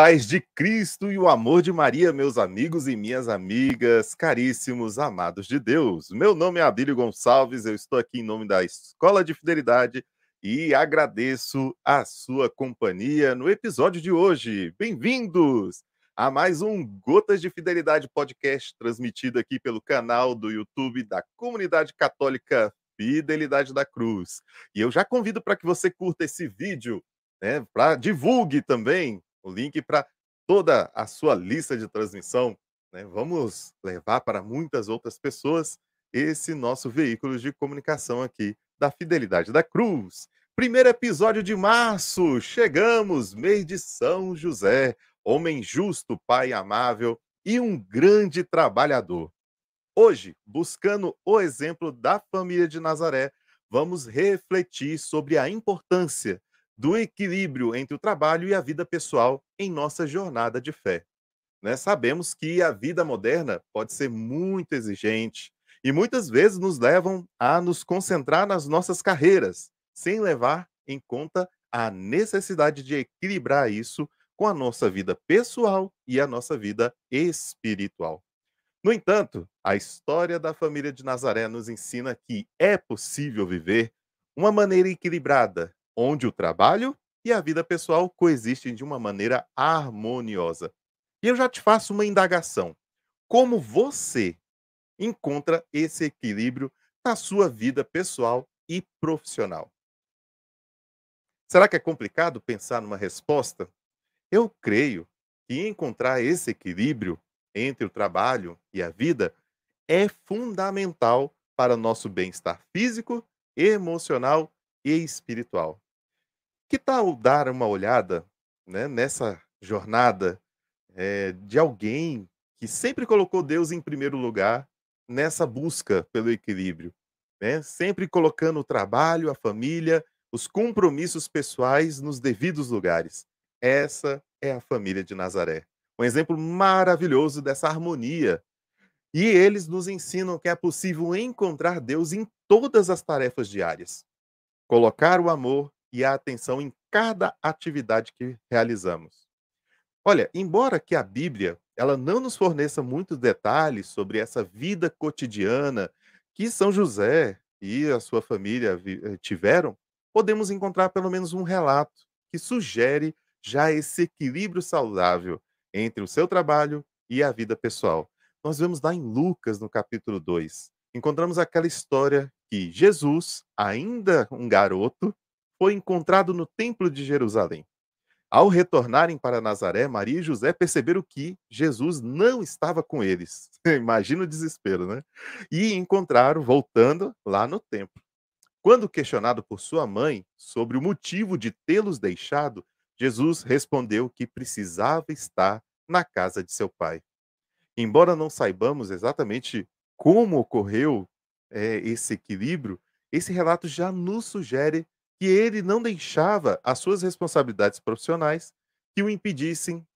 paz de Cristo e o amor de Maria, meus amigos e minhas amigas, caríssimos amados de Deus. Meu nome é Abílio Gonçalves, eu estou aqui em nome da Escola de Fidelidade e agradeço a sua companhia no episódio de hoje. Bem-vindos a mais um Gotas de Fidelidade podcast transmitido aqui pelo canal do YouTube da Comunidade Católica Fidelidade da Cruz. E eu já convido para que você curta esse vídeo, né, para divulgue também o link para toda a sua lista de transmissão. Né? Vamos levar para muitas outras pessoas esse nosso veículo de comunicação aqui da Fidelidade da Cruz. Primeiro episódio de março, chegamos, mês de São José, homem justo, pai amável e um grande trabalhador. Hoje, buscando o exemplo da família de Nazaré, vamos refletir sobre a importância do equilíbrio entre o trabalho e a vida pessoal em nossa jornada de fé. Né? Sabemos que a vida moderna pode ser muito exigente e muitas vezes nos levam a nos concentrar nas nossas carreiras, sem levar em conta a necessidade de equilibrar isso com a nossa vida pessoal e a nossa vida espiritual. No entanto, a história da família de Nazaré nos ensina que é possível viver uma maneira equilibrada onde o trabalho e a vida pessoal coexistem de uma maneira harmoniosa. E eu já te faço uma indagação. Como você encontra esse equilíbrio na sua vida pessoal e profissional? Será que é complicado pensar numa resposta? Eu creio que encontrar esse equilíbrio entre o trabalho e a vida é fundamental para nosso bem-estar físico, emocional e espiritual. Que tal dar uma olhada né, nessa jornada é, de alguém que sempre colocou Deus em primeiro lugar nessa busca pelo equilíbrio, né? sempre colocando o trabalho, a família, os compromissos pessoais nos devidos lugares. Essa é a família de Nazaré. Um exemplo maravilhoso dessa harmonia. E eles nos ensinam que é possível encontrar Deus em todas as tarefas diárias. Colocar o amor e a atenção em cada atividade que realizamos. Olha, embora que a Bíblia ela não nos forneça muitos detalhes sobre essa vida cotidiana que São José e a sua família eh, tiveram, podemos encontrar pelo menos um relato que sugere já esse equilíbrio saudável entre o seu trabalho e a vida pessoal. Nós vemos lá em Lucas, no capítulo 2, encontramos aquela história que Jesus, ainda um garoto, foi encontrado no Templo de Jerusalém. Ao retornarem para Nazaré, Maria e José perceberam que Jesus não estava com eles. Imagina o desespero, né? E encontraram voltando lá no templo. Quando questionado por sua mãe sobre o motivo de tê-los deixado, Jesus respondeu que precisava estar na casa de seu pai. Embora não saibamos exatamente como ocorreu é, esse equilíbrio, esse relato já nos sugere que ele não deixava as suas responsabilidades profissionais que o impedissem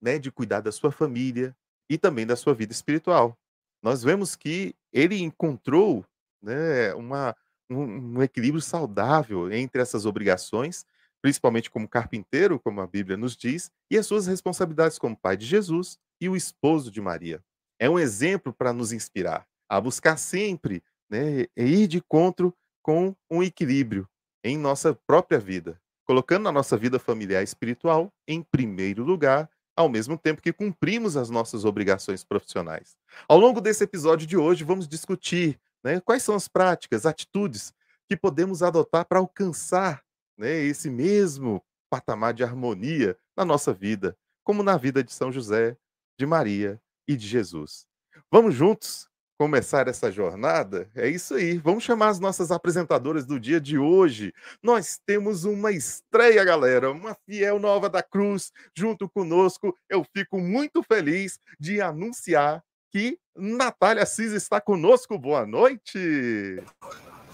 né, de cuidar da sua família e também da sua vida espiritual. Nós vemos que ele encontrou né, uma, um, um equilíbrio saudável entre essas obrigações, principalmente como carpinteiro, como a Bíblia nos diz, e as suas responsabilidades como pai de Jesus e o esposo de Maria. É um exemplo para nos inspirar a buscar sempre né, ir de encontro com um equilíbrio em nossa própria vida, colocando a nossa vida familiar espiritual em primeiro lugar, ao mesmo tempo que cumprimos as nossas obrigações profissionais. Ao longo desse episódio de hoje, vamos discutir né, quais são as práticas, atitudes que podemos adotar para alcançar né, esse mesmo patamar de harmonia na nossa vida, como na vida de São José, de Maria e de Jesus. Vamos juntos começar essa jornada, é isso aí. Vamos chamar as nossas apresentadoras do dia de hoje. Nós temos uma estreia, galera, uma fiel nova da Cruz junto conosco. Eu fico muito feliz de anunciar que Natália Cis está conosco. Boa noite.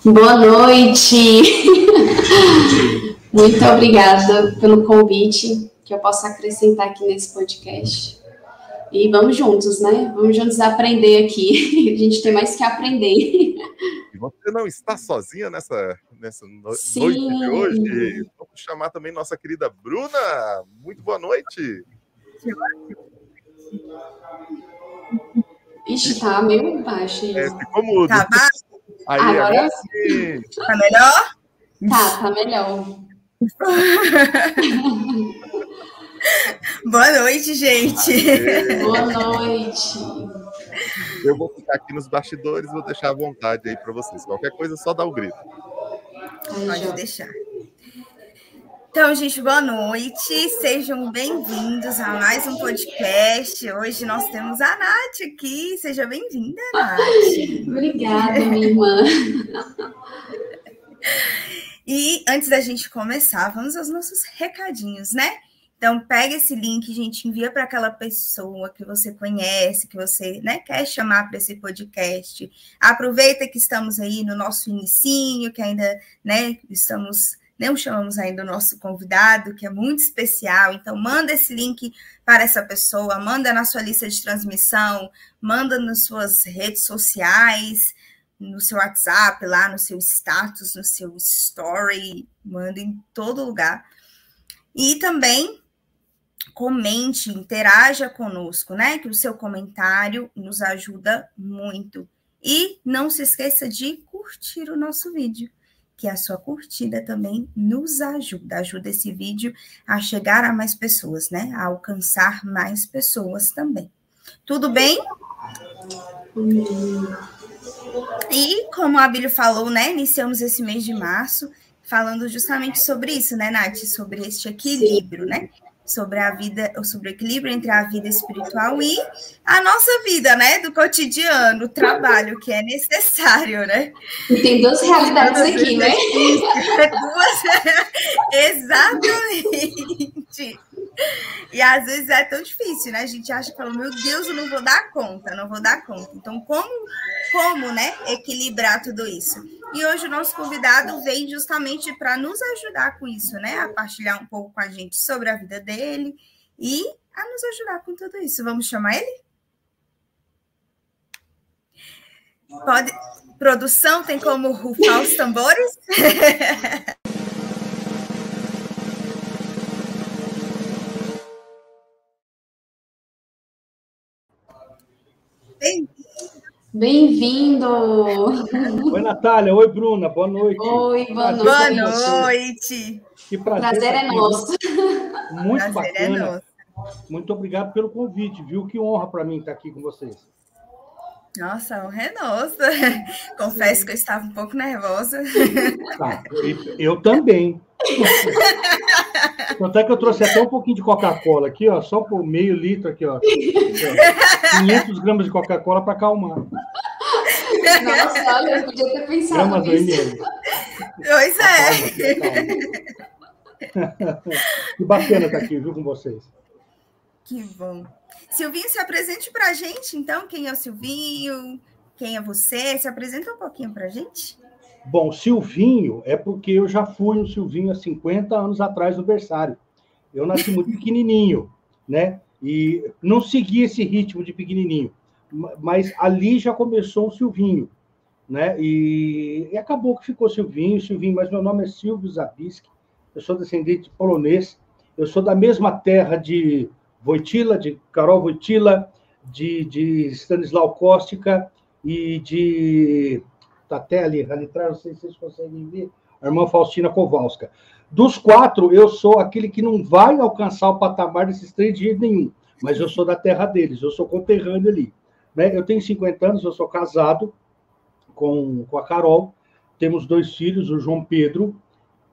Boa noite. muito obrigada pelo convite que eu possa acrescentar aqui nesse podcast. E vamos juntos, né? Vamos juntos aprender aqui. A gente tem mais que aprender. E você não está sozinha nessa, nessa no noite de hoje. Vamos chamar também nossa querida Bruna. Muito boa noite. Ixi, tá meio baixo aí. É, ficou mudo. Tá baixo? Aí, Agora agora sim. Tá melhor? Tá, tá melhor. Boa noite, gente. Aê. Boa noite. Eu vou ficar aqui nos bastidores, vou deixar à vontade aí para vocês. Qualquer coisa, só dá o grito. Aí, Pode deixar. Então, gente, boa noite. Sejam bem-vindos a mais um podcast. Hoje nós temos a Nath aqui. Seja bem-vinda, Nath. Obrigada, minha irmã. E antes da gente começar, vamos aos nossos recadinhos, né? Então, pega esse link, gente, envia para aquela pessoa que você conhece, que você né, quer chamar para esse podcast. Aproveita que estamos aí no nosso inicinho, que ainda né, estamos, não chamamos ainda o nosso convidado, que é muito especial. Então, manda esse link para essa pessoa, manda na sua lista de transmissão, manda nas suas redes sociais, no seu WhatsApp, lá no seu status, no seu story, manda em todo lugar. E também comente, interaja conosco, né? Que o seu comentário nos ajuda muito. E não se esqueça de curtir o nosso vídeo, que a sua curtida também nos ajuda, ajuda esse vídeo a chegar a mais pessoas, né? A alcançar mais pessoas também. Tudo bem? E como a Abílio falou, né? Iniciamos esse mês de março falando justamente sobre isso, né, Nath? Sobre este equilíbrio, né? Sobre a vida, sobre o equilíbrio entre a vida espiritual e a nossa vida, né? Do cotidiano, o trabalho que é necessário, né? E tem duas realidades aqui, né? Duas... Exatamente. E às vezes é tão difícil, né? A gente acha que fala, meu Deus, eu não vou dar conta, não vou dar conta. Então, como, como, né, equilibrar tudo isso? E hoje o nosso convidado vem justamente para nos ajudar com isso, né? A partilhar um pouco com a gente sobre a vida dele e a nos ajudar com tudo isso. Vamos chamar ele? Pode. Produção tem como rufar os tambores? Bem, Bem-vindo. Oi, Natália. Oi, Bruna. Boa noite. Oi, boa Prazer boa noite. noite. Que prazer. Prazer é nosso. Muito Prazer é bacana. nosso. Muito obrigado pelo convite, viu? Que honra para mim estar aqui com vocês. Nossa, a honra é nossa. Confesso que eu estava um pouco nervosa. Tá, eu, eu também. Tanto é que eu trouxe até um pouquinho de Coca-Cola aqui, ó, só por meio litro aqui, ó. Aqui, ó. 500 gramas de Coca-Cola para acalmar. Nossa, olha, eu podia ter pensado Gramas nisso. Pois é. Calma, calma. Que bacana estar aqui, viu, com vocês. Que bom. Silvinho, se apresente para a gente, então. Quem é o Silvinho? Quem é você? Se apresenta um pouquinho para a gente. Bom, Silvinho é porque eu já fui um Silvinho há 50 anos atrás no berçário. Eu nasci muito pequenininho, né? E não segui esse ritmo de pequenininho, ma- mas ali já começou um Silvinho, né? E, e acabou que ficou Silvinho, Silvinho, mas meu nome é Silvio Zabisky, eu sou descendente de polonês, eu sou da mesma terra de Wojtyla, de Karol Wojtyla, de, de Stanislau Kostka e de tá até ali, ali atrás, não sei se vocês conseguem ver, a irmã Faustina Kowalska. Dos quatro, eu sou aquele que não vai alcançar o patamar desses três de nenhum, mas eu sou da terra deles, eu sou conterrâneo ali. Né? Eu tenho 50 anos, eu sou casado com, com a Carol, temos dois filhos, o João Pedro,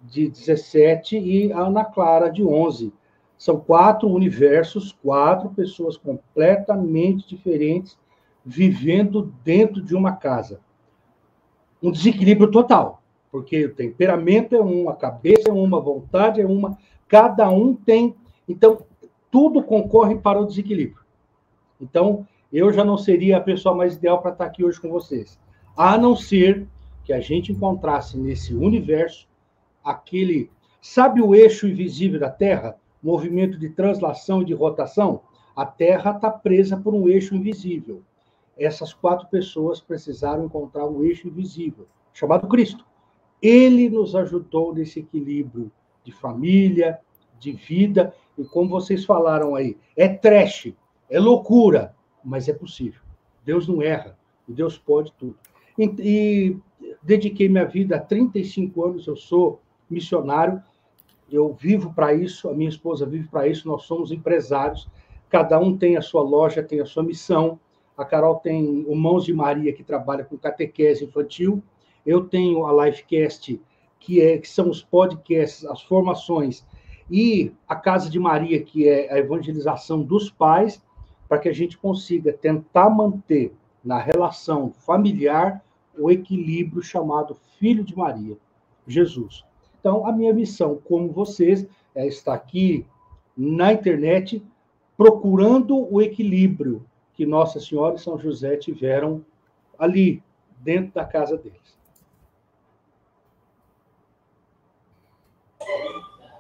de 17, e a Ana Clara, de 11. São quatro universos, quatro pessoas completamente diferentes, vivendo dentro de uma casa um desequilíbrio total, porque o temperamento é um, a cabeça é uma, a vontade é uma, cada um tem. Então, tudo concorre para o desequilíbrio. Então, eu já não seria a pessoa mais ideal para estar aqui hoje com vocês, a não ser que a gente encontrasse nesse universo aquele. Sabe o eixo invisível da Terra? Movimento de translação e de rotação? A Terra está presa por um eixo invisível essas quatro pessoas precisaram encontrar um eixo invisível, chamado Cristo. Ele nos ajudou nesse equilíbrio de família, de vida, e como vocês falaram aí, é trash, é loucura, mas é possível. Deus não erra, Deus pode tudo. E, e dediquei minha vida há 35 anos, eu sou missionário, eu vivo para isso, a minha esposa vive para isso, nós somos empresários, cada um tem a sua loja, tem a sua missão. A Carol tem o Mãos de Maria, que trabalha com catequese infantil. Eu tenho a Lifecast, que, é, que são os podcasts, as formações, e a Casa de Maria, que é a evangelização dos pais, para que a gente consiga tentar manter na relação familiar o equilíbrio chamado Filho de Maria, Jesus. Então, a minha missão, como vocês, é estar aqui na internet procurando o equilíbrio que Nossa Senhora e São José tiveram ali, dentro da casa deles.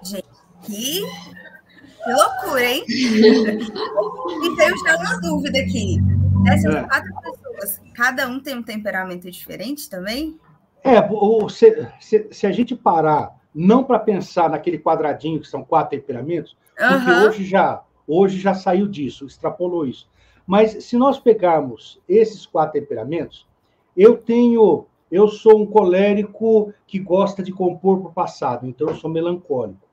Gente, que, loucura, hein? e tenho já uma dúvida aqui. Dessas é. quatro pessoas, cada um tem um temperamento diferente também? É, se, se, se a gente parar, não para pensar naquele quadradinho que são quatro temperamentos, porque uhum. hoje já hoje já saiu disso, extrapolou isso. Mas se nós pegarmos esses quatro temperamentos, eu tenho, eu sou um colérico que gosta de compor para o passado, então eu sou melancólico.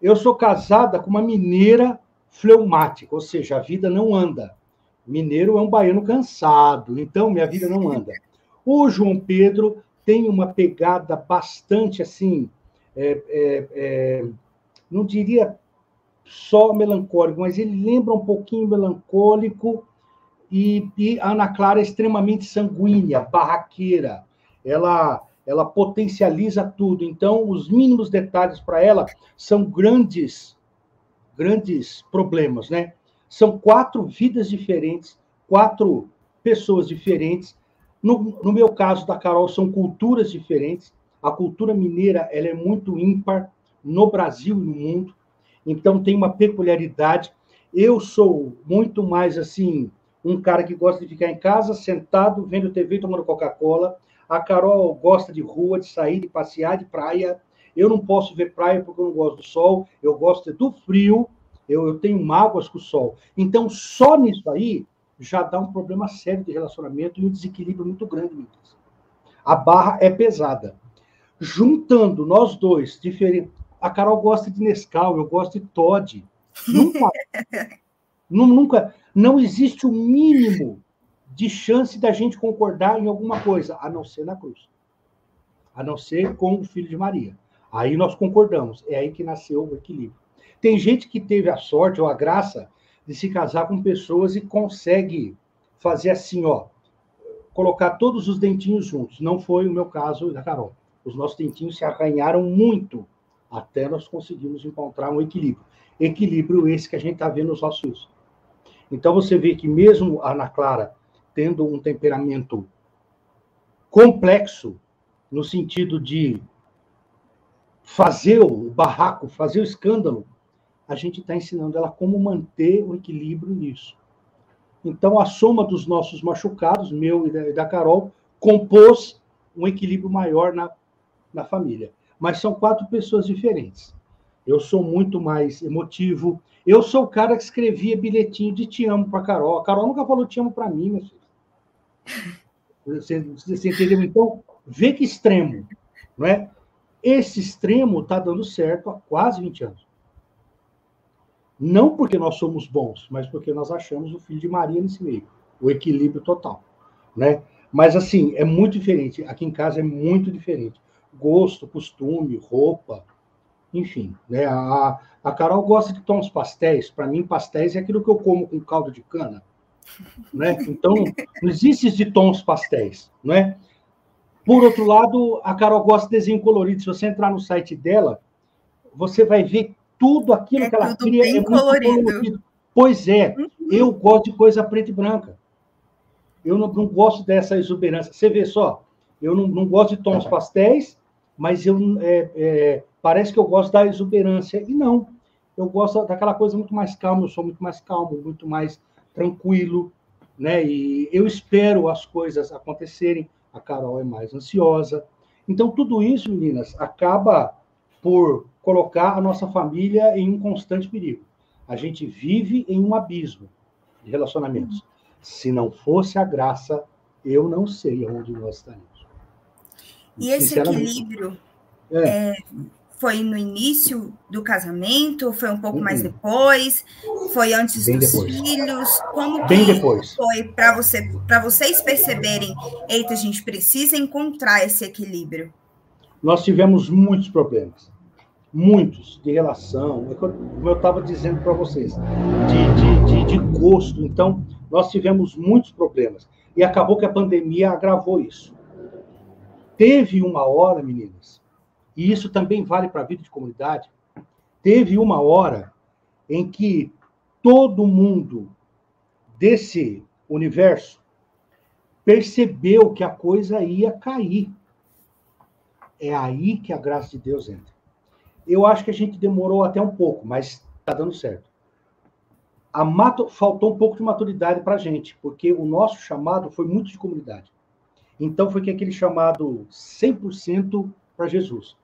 Eu sou casada com uma mineira fleumática, ou seja, a vida não anda. Mineiro é um baiano cansado, então minha vida não anda. O João Pedro tem uma pegada bastante assim, é, é, é, não diria só melancólico, mas ele lembra um pouquinho melancólico e, e Ana Clara é extremamente sanguínea, barraqueira. Ela ela potencializa tudo. Então, os mínimos detalhes para ela são grandes grandes problemas, né? São quatro vidas diferentes, quatro pessoas diferentes. No, no meu caso da Carol, são culturas diferentes. A cultura mineira ela é muito ímpar no Brasil e no mundo. Então tem uma peculiaridade. Eu sou muito mais assim, um cara que gosta de ficar em casa, sentado, vendo TV, tomando Coca-Cola. A Carol gosta de rua, de sair, de passear, de praia. Eu não posso ver praia porque eu não gosto do sol, eu gosto do frio, eu, eu tenho mágoas com o sol. Então, só nisso aí já dá um problema sério de relacionamento e um desequilíbrio muito grande, Lucas. A barra é pesada. Juntando nós dois, diferente, a Carol gosta de Nescau, eu gosto de Todd. Nunca, nunca, não existe o mínimo de chance da gente concordar em alguma coisa, a não ser na cruz. A não ser com o filho de Maria. Aí nós concordamos. É aí que nasceu o equilíbrio. Tem gente que teve a sorte ou a graça de se casar com pessoas e consegue fazer assim, ó, colocar todos os dentinhos juntos. Não foi o meu caso da Carol. Os nossos dentinhos se arranharam muito até nós conseguimos encontrar um equilíbrio. Equilíbrio esse que a gente está vendo nos nossos. Então você vê que mesmo a Ana Clara tendo um temperamento complexo, no sentido de fazer o barraco, fazer o escândalo, a gente está ensinando ela como manter o equilíbrio nisso. Então, a soma dos nossos machucados, meu e da Carol, compôs um equilíbrio maior na, na família mas são quatro pessoas diferentes. Eu sou muito mais emotivo. Eu sou o cara que escrevia bilhetinho de te amo para Carol. A Carol nunca falou te amo para mim, meu filho. Você, você entendeu? Então, vê que extremo, não é? Esse extremo está dando certo há quase 20 anos. Não porque nós somos bons, mas porque nós achamos o filho de Maria nesse meio, o equilíbrio total, né? Mas assim, é muito diferente. Aqui em casa é muito diferente gosto, costume, roupa, enfim. Né? A, a Carol gosta de tons pastéis. Para mim, pastéis é aquilo que eu como com caldo de cana. Né? Então, não existe de tons pastéis. Né? Por outro lado, a Carol gosta de desenho colorido. Se você entrar no site dela, você vai ver tudo aquilo é que ela cria. Bem é colorido. colorido. Pois é, uhum. eu gosto de coisa preta e branca. Eu não, não gosto dessa exuberância. Você vê só, eu não, não gosto de tons pastéis mas eu é, é, parece que eu gosto da exuberância. E não, eu gosto daquela coisa muito mais calma, eu sou muito mais calmo, muito mais tranquilo, né? E eu espero as coisas acontecerem. A Carol é mais ansiosa. Então, tudo isso, meninas, acaba por colocar a nossa família em um constante perigo. A gente vive em um abismo de relacionamentos. Se não fosse a graça, eu não sei aonde nós estaríamos. E esse equilíbrio é. É, foi no início do casamento? Foi um pouco mais uhum. depois? Foi antes Bem dos depois. filhos? Como Bem depois. foi para você, para vocês perceberem? Eita, a gente precisa encontrar esse equilíbrio. Nós tivemos muitos problemas, muitos de relação, é como eu estava dizendo para vocês, de, de, de, de gosto. Então, nós tivemos muitos problemas e acabou que a pandemia agravou isso. Teve uma hora, meninas, e isso também vale para a vida de comunidade. Teve uma hora em que todo mundo desse universo percebeu que a coisa ia cair. É aí que a graça de Deus entra. Eu acho que a gente demorou até um pouco, mas está dando certo. Mato, faltou um pouco de maturidade para a gente, porque o nosso chamado foi muito de comunidade. Então foi que aquele chamado 100% para Jesus.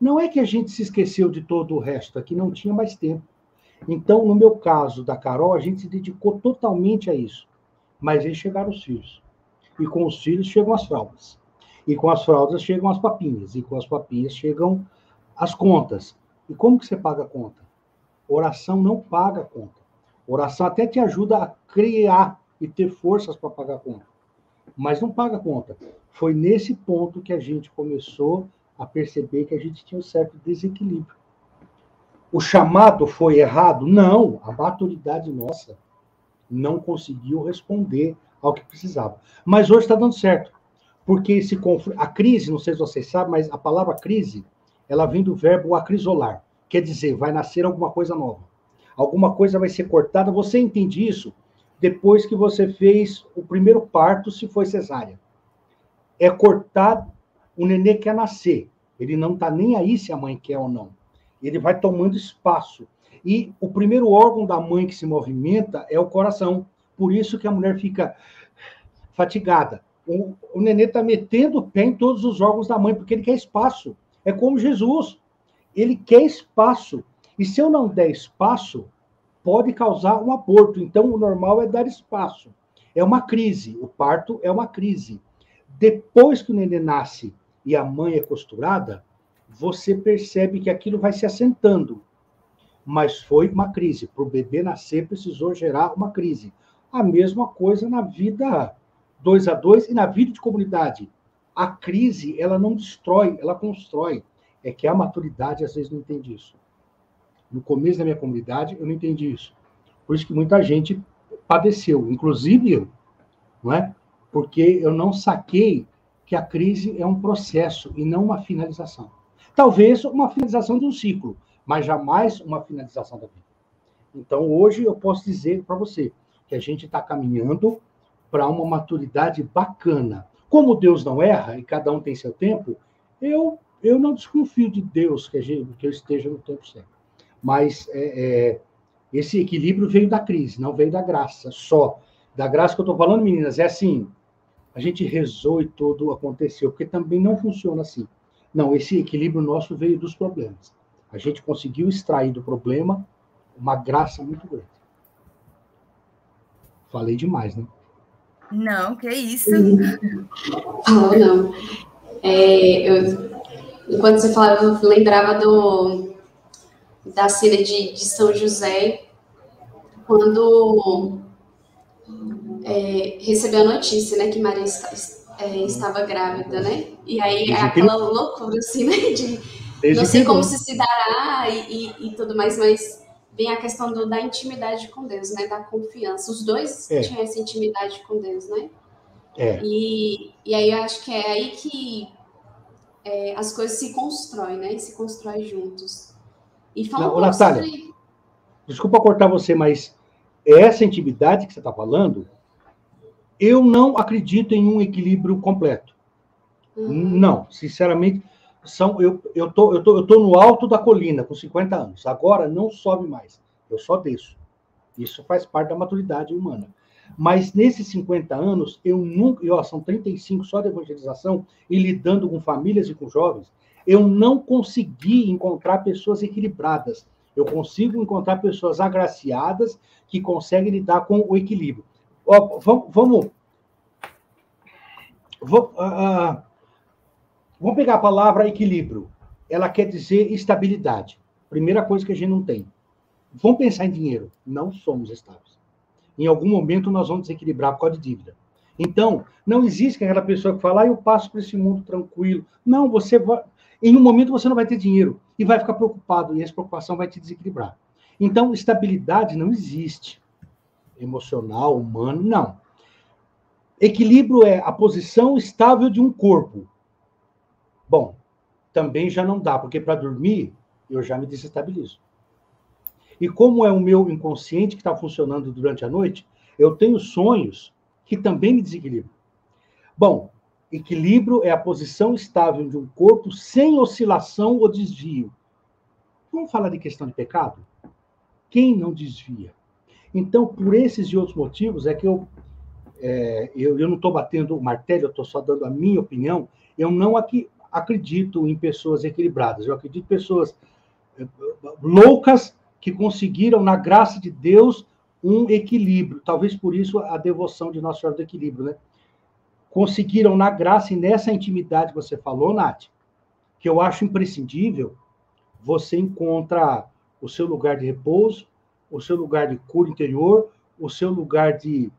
Não é que a gente se esqueceu de todo o resto, aqui não tinha mais tempo. Então, no meu caso da Carol, a gente se dedicou totalmente a isso. Mas aí chegaram os filhos. E com os filhos chegam as fraldas. E com as fraldas chegam as papinhas. E com as papinhas chegam as contas. E como que você paga a conta? Oração não paga a conta. Oração até te ajuda a criar e ter forças para pagar a conta. Mas não paga a conta. Foi nesse ponto que a gente começou a perceber que a gente tinha um certo desequilíbrio. O chamado foi errado? Não, a maturidade nossa não conseguiu responder ao que precisava. Mas hoje está dando certo, porque esse a crise, não sei se vocês sabem, mas a palavra crise, ela vem do verbo acrisolar, quer dizer, vai nascer alguma coisa nova. Alguma coisa vai ser cortada. Você entende isso depois que você fez o primeiro parto, se foi cesárea. É cortar o nenê quer nascer. Ele não está nem aí se a mãe quer ou não. Ele vai tomando espaço. E o primeiro órgão da mãe que se movimenta é o coração. Por isso que a mulher fica fatigada. O, o nenê está metendo o pé em todos os órgãos da mãe, porque ele quer espaço. É como Jesus. Ele quer espaço. E se eu não der espaço, pode causar um aborto. Então, o normal é dar espaço. É uma crise. O parto é uma crise. Depois que o nenê nasce e a mãe é costurada, você percebe que aquilo vai se assentando. Mas foi uma crise. Para o bebê nascer, precisou gerar uma crise. A mesma coisa na vida dois a dois e na vida de comunidade. A crise, ela não destrói, ela constrói. É que a maturidade, às vezes, não entende isso. No começo da minha comunidade, eu não entendi isso. Por isso que muita gente padeceu, inclusive eu, não é? Porque eu não saquei que a crise é um processo e não uma finalização. Talvez uma finalização de um ciclo, mas jamais uma finalização da vida. Então, hoje eu posso dizer para você que a gente está caminhando para uma maturidade bacana. Como Deus não erra e cada um tem seu tempo, eu, eu não desconfio de Deus que, gente, que eu esteja no tempo certo. Mas é, é, esse equilíbrio veio da crise, não veio da graça só. Da graça que eu estou falando, meninas, é assim: a gente rezou e tudo aconteceu, porque também não funciona assim. Não, esse equilíbrio nosso veio dos problemas. A gente conseguiu extrair do problema uma graça muito grande. Falei demais, né? Não, que isso. Não, não. É, eu, enquanto você falava, eu lembrava do, da cena de, de São José, quando é, recebeu a notícia, né, que Maria está, é, estava grávida, né? E aí é aquela loucura, assim, né, de Desde não sei como se se dará e, e, e, tudo mais, mas vem a questão do, da intimidade com Deus, né, da confiança. Os dois é. tinham essa intimidade com Deus, né? É. E, e aí eu acho que é aí que é, as coisas se constroem, né? E se constroem juntos. E fala um Natália, sobre... desculpa cortar você, mas essa intimidade que você está falando eu não acredito em um equilíbrio completo. Uhum. Não, sinceramente, são eu eu tô, eu tô eu tô no alto da colina com 50 anos. Agora não sobe mais. Eu só desço. Isso faz parte da maturidade humana. Mas nesses 50 anos, eu nunca, eu, são 35 só de evangelização e lidando com famílias e com jovens, Eu não consegui encontrar pessoas equilibradas. Eu consigo encontrar pessoas agraciadas que conseguem lidar com o equilíbrio. Ó, vamos, vamos, vamos, uh, vamos pegar a palavra equilíbrio. Ela quer dizer estabilidade. Primeira coisa que a gente não tem. Vamos pensar em dinheiro. Não somos estáveis. Em algum momento nós vamos desequilibrar por causa de dívida. Então, não existe aquela pessoa que fala, ah, eu passo por esse mundo tranquilo. Não, você vai. Em um momento você não vai ter dinheiro e vai ficar preocupado, e essa preocupação vai te desequilibrar. Então, estabilidade não existe. Emocional, humano, não. Equilíbrio é a posição estável de um corpo. Bom, também já não dá, porque para dormir eu já me desestabilizo. E como é o meu inconsciente que está funcionando durante a noite, eu tenho sonhos que também me desequilibram. Bom, equilíbrio é a posição estável de um corpo sem oscilação ou desvio. Vamos falar de questão de pecado? Quem não desvia? Então, por esses e outros motivos, é que eu, é, eu, eu não estou batendo o martelo, eu estou só dando a minha opinião. Eu não aqui, acredito em pessoas equilibradas, eu acredito em pessoas é, loucas que conseguiram, na graça de Deus, um equilíbrio. Talvez por isso a devoção de Nossa Senhora do Equilíbrio, né? Conseguiram na graça e nessa intimidade que você falou, Nath, que eu acho imprescindível, você encontra o seu lugar de repouso, o seu lugar de cura interior, o seu lugar de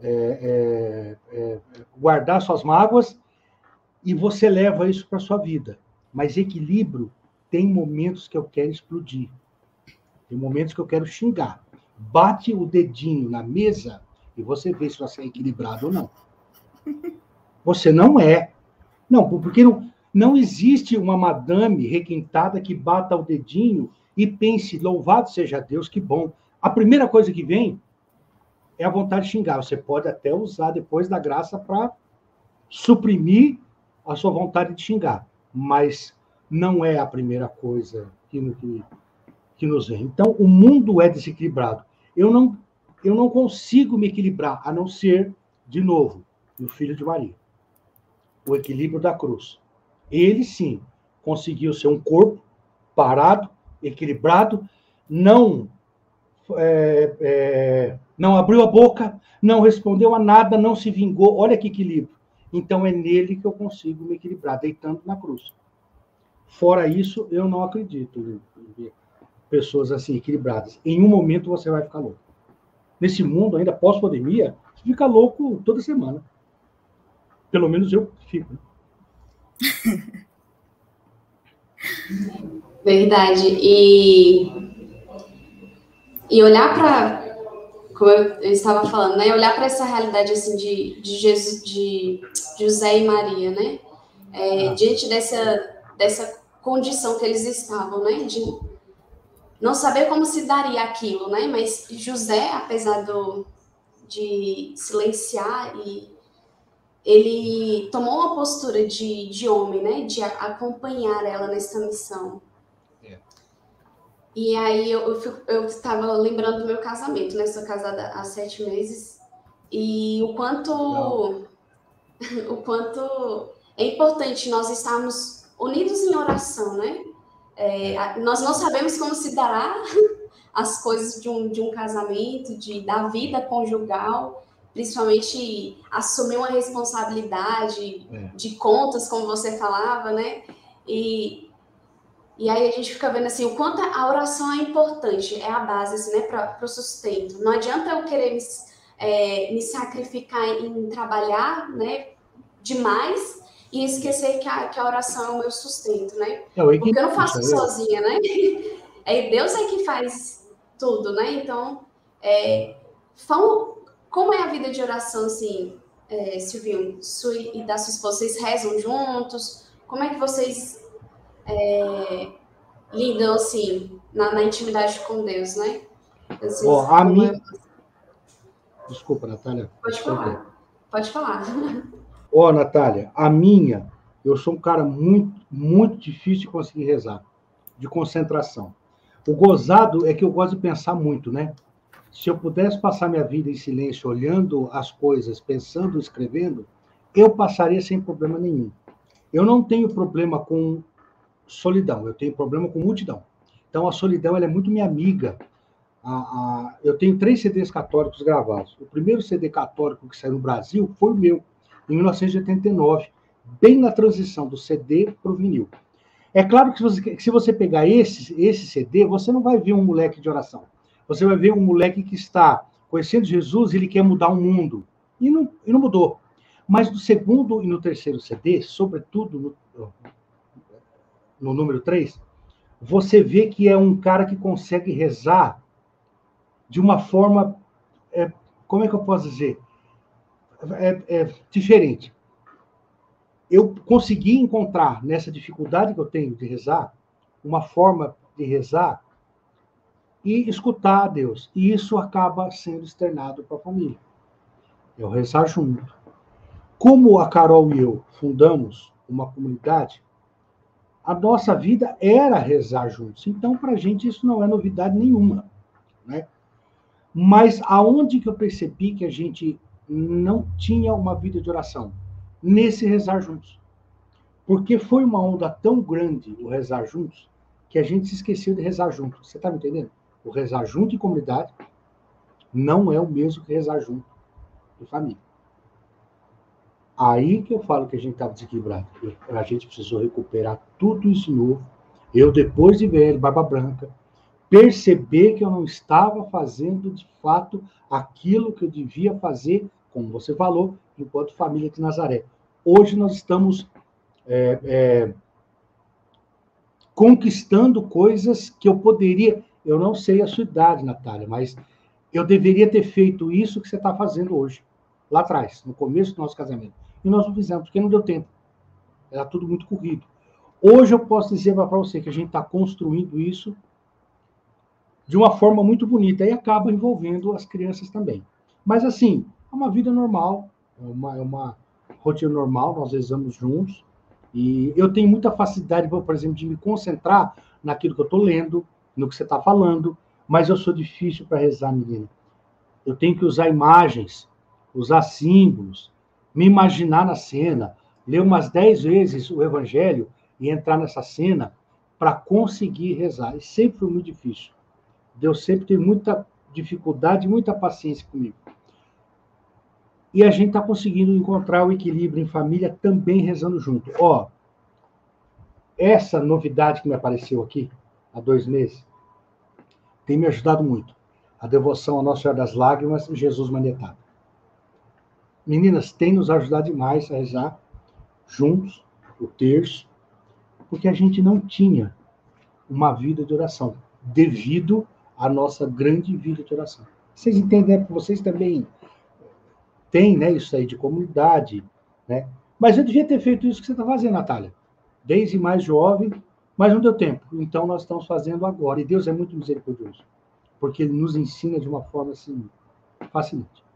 é, é, é, guardar suas mágoas, e você leva isso para sua vida. Mas equilíbrio tem momentos que eu quero explodir. Tem momentos que eu quero xingar. Bate o dedinho na mesa e você vê se você é equilibrado ou não. Você não é. Não, porque não, não existe uma madame requintada que bata o dedinho e pense, louvado seja Deus, que bom. A primeira coisa que vem é a vontade de xingar. Você pode até usar depois da graça para suprimir a sua vontade de xingar, mas não é a primeira coisa que, que, que nos vem. Então, o mundo é desequilibrado. Eu não, eu não consigo me equilibrar, a não ser, de novo, o filho de Maria. O equilíbrio da cruz. Ele, sim, conseguiu ser um corpo parado, equilibrado, não é, é, não abriu a boca, não respondeu a nada, não se vingou. Olha que equilíbrio. Então é nele que eu consigo me equilibrar, deitando na cruz. Fora isso, eu não acredito pessoas assim equilibradas. Em um momento você vai ficar louco. Nesse mundo, ainda pós-pandemia, fica louco toda semana. Pelo menos eu fico. Verdade. E, e olhar para como eu, eu, estava falando, né? Olhar para essa realidade assim de, de Jesus, de José e Maria, né? É, ah. Diante dessa dessa condição que eles estavam, né? De não saber como se daria aquilo, né? Mas José, apesar do, de silenciar e ele tomou uma postura de, de homem, né? De acompanhar ela nessa missão. É. E aí eu estava lembrando do meu casamento, né? Sou casada há sete meses e o quanto o quanto é importante nós estarmos unidos em oração, né? É, nós não sabemos como se dará as coisas de um, de um casamento, de, da vida conjugal, principalmente assumir uma responsabilidade é. de contas, como você falava, né? E, e aí a gente fica vendo assim, o quanto a oração é importante, é a base assim, né, para o sustento. Não adianta eu querer me, é, me sacrificar em trabalhar né, demais e esquecer que a, que a oração é o meu sustento, né? É, Porque eu não faço sozinha, né? É Deus é que faz tudo, né? Então, é, como é a vida de oração, assim, é, Silvinho, sua e da sua esposa, vocês rezam juntos? Como é que vocês é, lidam, assim, na, na, intimidade com Deus, né? Vocês, oh, a minha... É... Desculpa, Natália. Pode falar. Pode falar. Ó, oh, Natália, a minha, eu sou um cara muito, muito difícil de conseguir rezar, de concentração. O gozado é que eu gosto de pensar muito, né? Se eu pudesse passar minha vida em silêncio, olhando as coisas, pensando, escrevendo, eu passaria sem problema nenhum. Eu não tenho problema com solidão, eu tenho problema com multidão. Então, a solidão ela é muito minha amiga. A, a, eu tenho três CDs católicos gravados. O primeiro CD católico que saiu no Brasil foi o meu, em 1989, bem na transição do CD para o vinil. É claro que se você, que se você pegar esse, esse CD, você não vai ver um moleque de oração. Você vai ver um moleque que está conhecendo Jesus ele quer mudar o mundo. E não, e não mudou. Mas no segundo e no terceiro CD, sobretudo no, no número 3, você vê que é um cara que consegue rezar de uma forma, é, como é que eu posso dizer? É, é, diferente. Eu consegui encontrar nessa dificuldade que eu tenho de rezar, uma forma de rezar e escutar a Deus. E isso acaba sendo externado para a família. Eu rezar junto. Como a Carol e eu fundamos uma comunidade, a nossa vida era rezar juntos. Então, para a gente, isso não é novidade nenhuma. Né? Mas aonde que eu percebi que a gente não tinha uma vida de oração? Nesse rezar juntos. Porque foi uma onda tão grande o rezar juntos que a gente se esqueceu de rezar junto. Você está me entendendo? O rezar junto em comunidade não é o mesmo que rezar junto em família. Aí que eu falo que a gente estava desequilibrado. A gente precisou recuperar tudo isso novo. Eu, depois de velho, barba branca, perceber que eu não estava fazendo de fato aquilo que eu devia fazer, como você falou, enquanto família de Nazaré. Hoje nós estamos é, é, conquistando coisas que eu poderia. Eu não sei a sua idade, Natália, mas eu deveria ter feito isso que você está fazendo hoje, lá atrás, no começo do nosso casamento e nós não fizemos, porque não deu tempo. Era tudo muito corrido. Hoje eu posso dizer para você que a gente está construindo isso de uma forma muito bonita e acaba envolvendo as crianças também. Mas assim, é uma vida normal, é uma, é uma rotina normal, nós rezamos juntos. E eu tenho muita facilidade, por exemplo, de me concentrar naquilo que eu estou lendo, no que você está falando, mas eu sou difícil para rezar, menina. Eu tenho que usar imagens, usar símbolos, me imaginar na cena, ler umas dez vezes o Evangelho e entrar nessa cena para conseguir rezar. E sempre foi muito difícil. Deus sempre teve muita dificuldade, muita paciência comigo. E a gente está conseguindo encontrar o equilíbrio em família também rezando junto. Ó, essa novidade que me apareceu aqui há dois meses tem me ajudado muito. A devoção à Nossa Senhora das Lágrimas e Jesus Manetado. Meninas, tem nos ajudado demais a rezar juntos, o terço, porque a gente não tinha uma vida de oração, devido à nossa grande vida de oração. Vocês entendem, né? Vocês também têm né, isso aí de comunidade, né? Mas eu devia ter feito isso que você está fazendo, Natália. Desde mais jovem, mas não deu tempo. Então nós estamos fazendo agora. E Deus é muito misericordioso, porque Ele nos ensina de uma forma assim fascinante.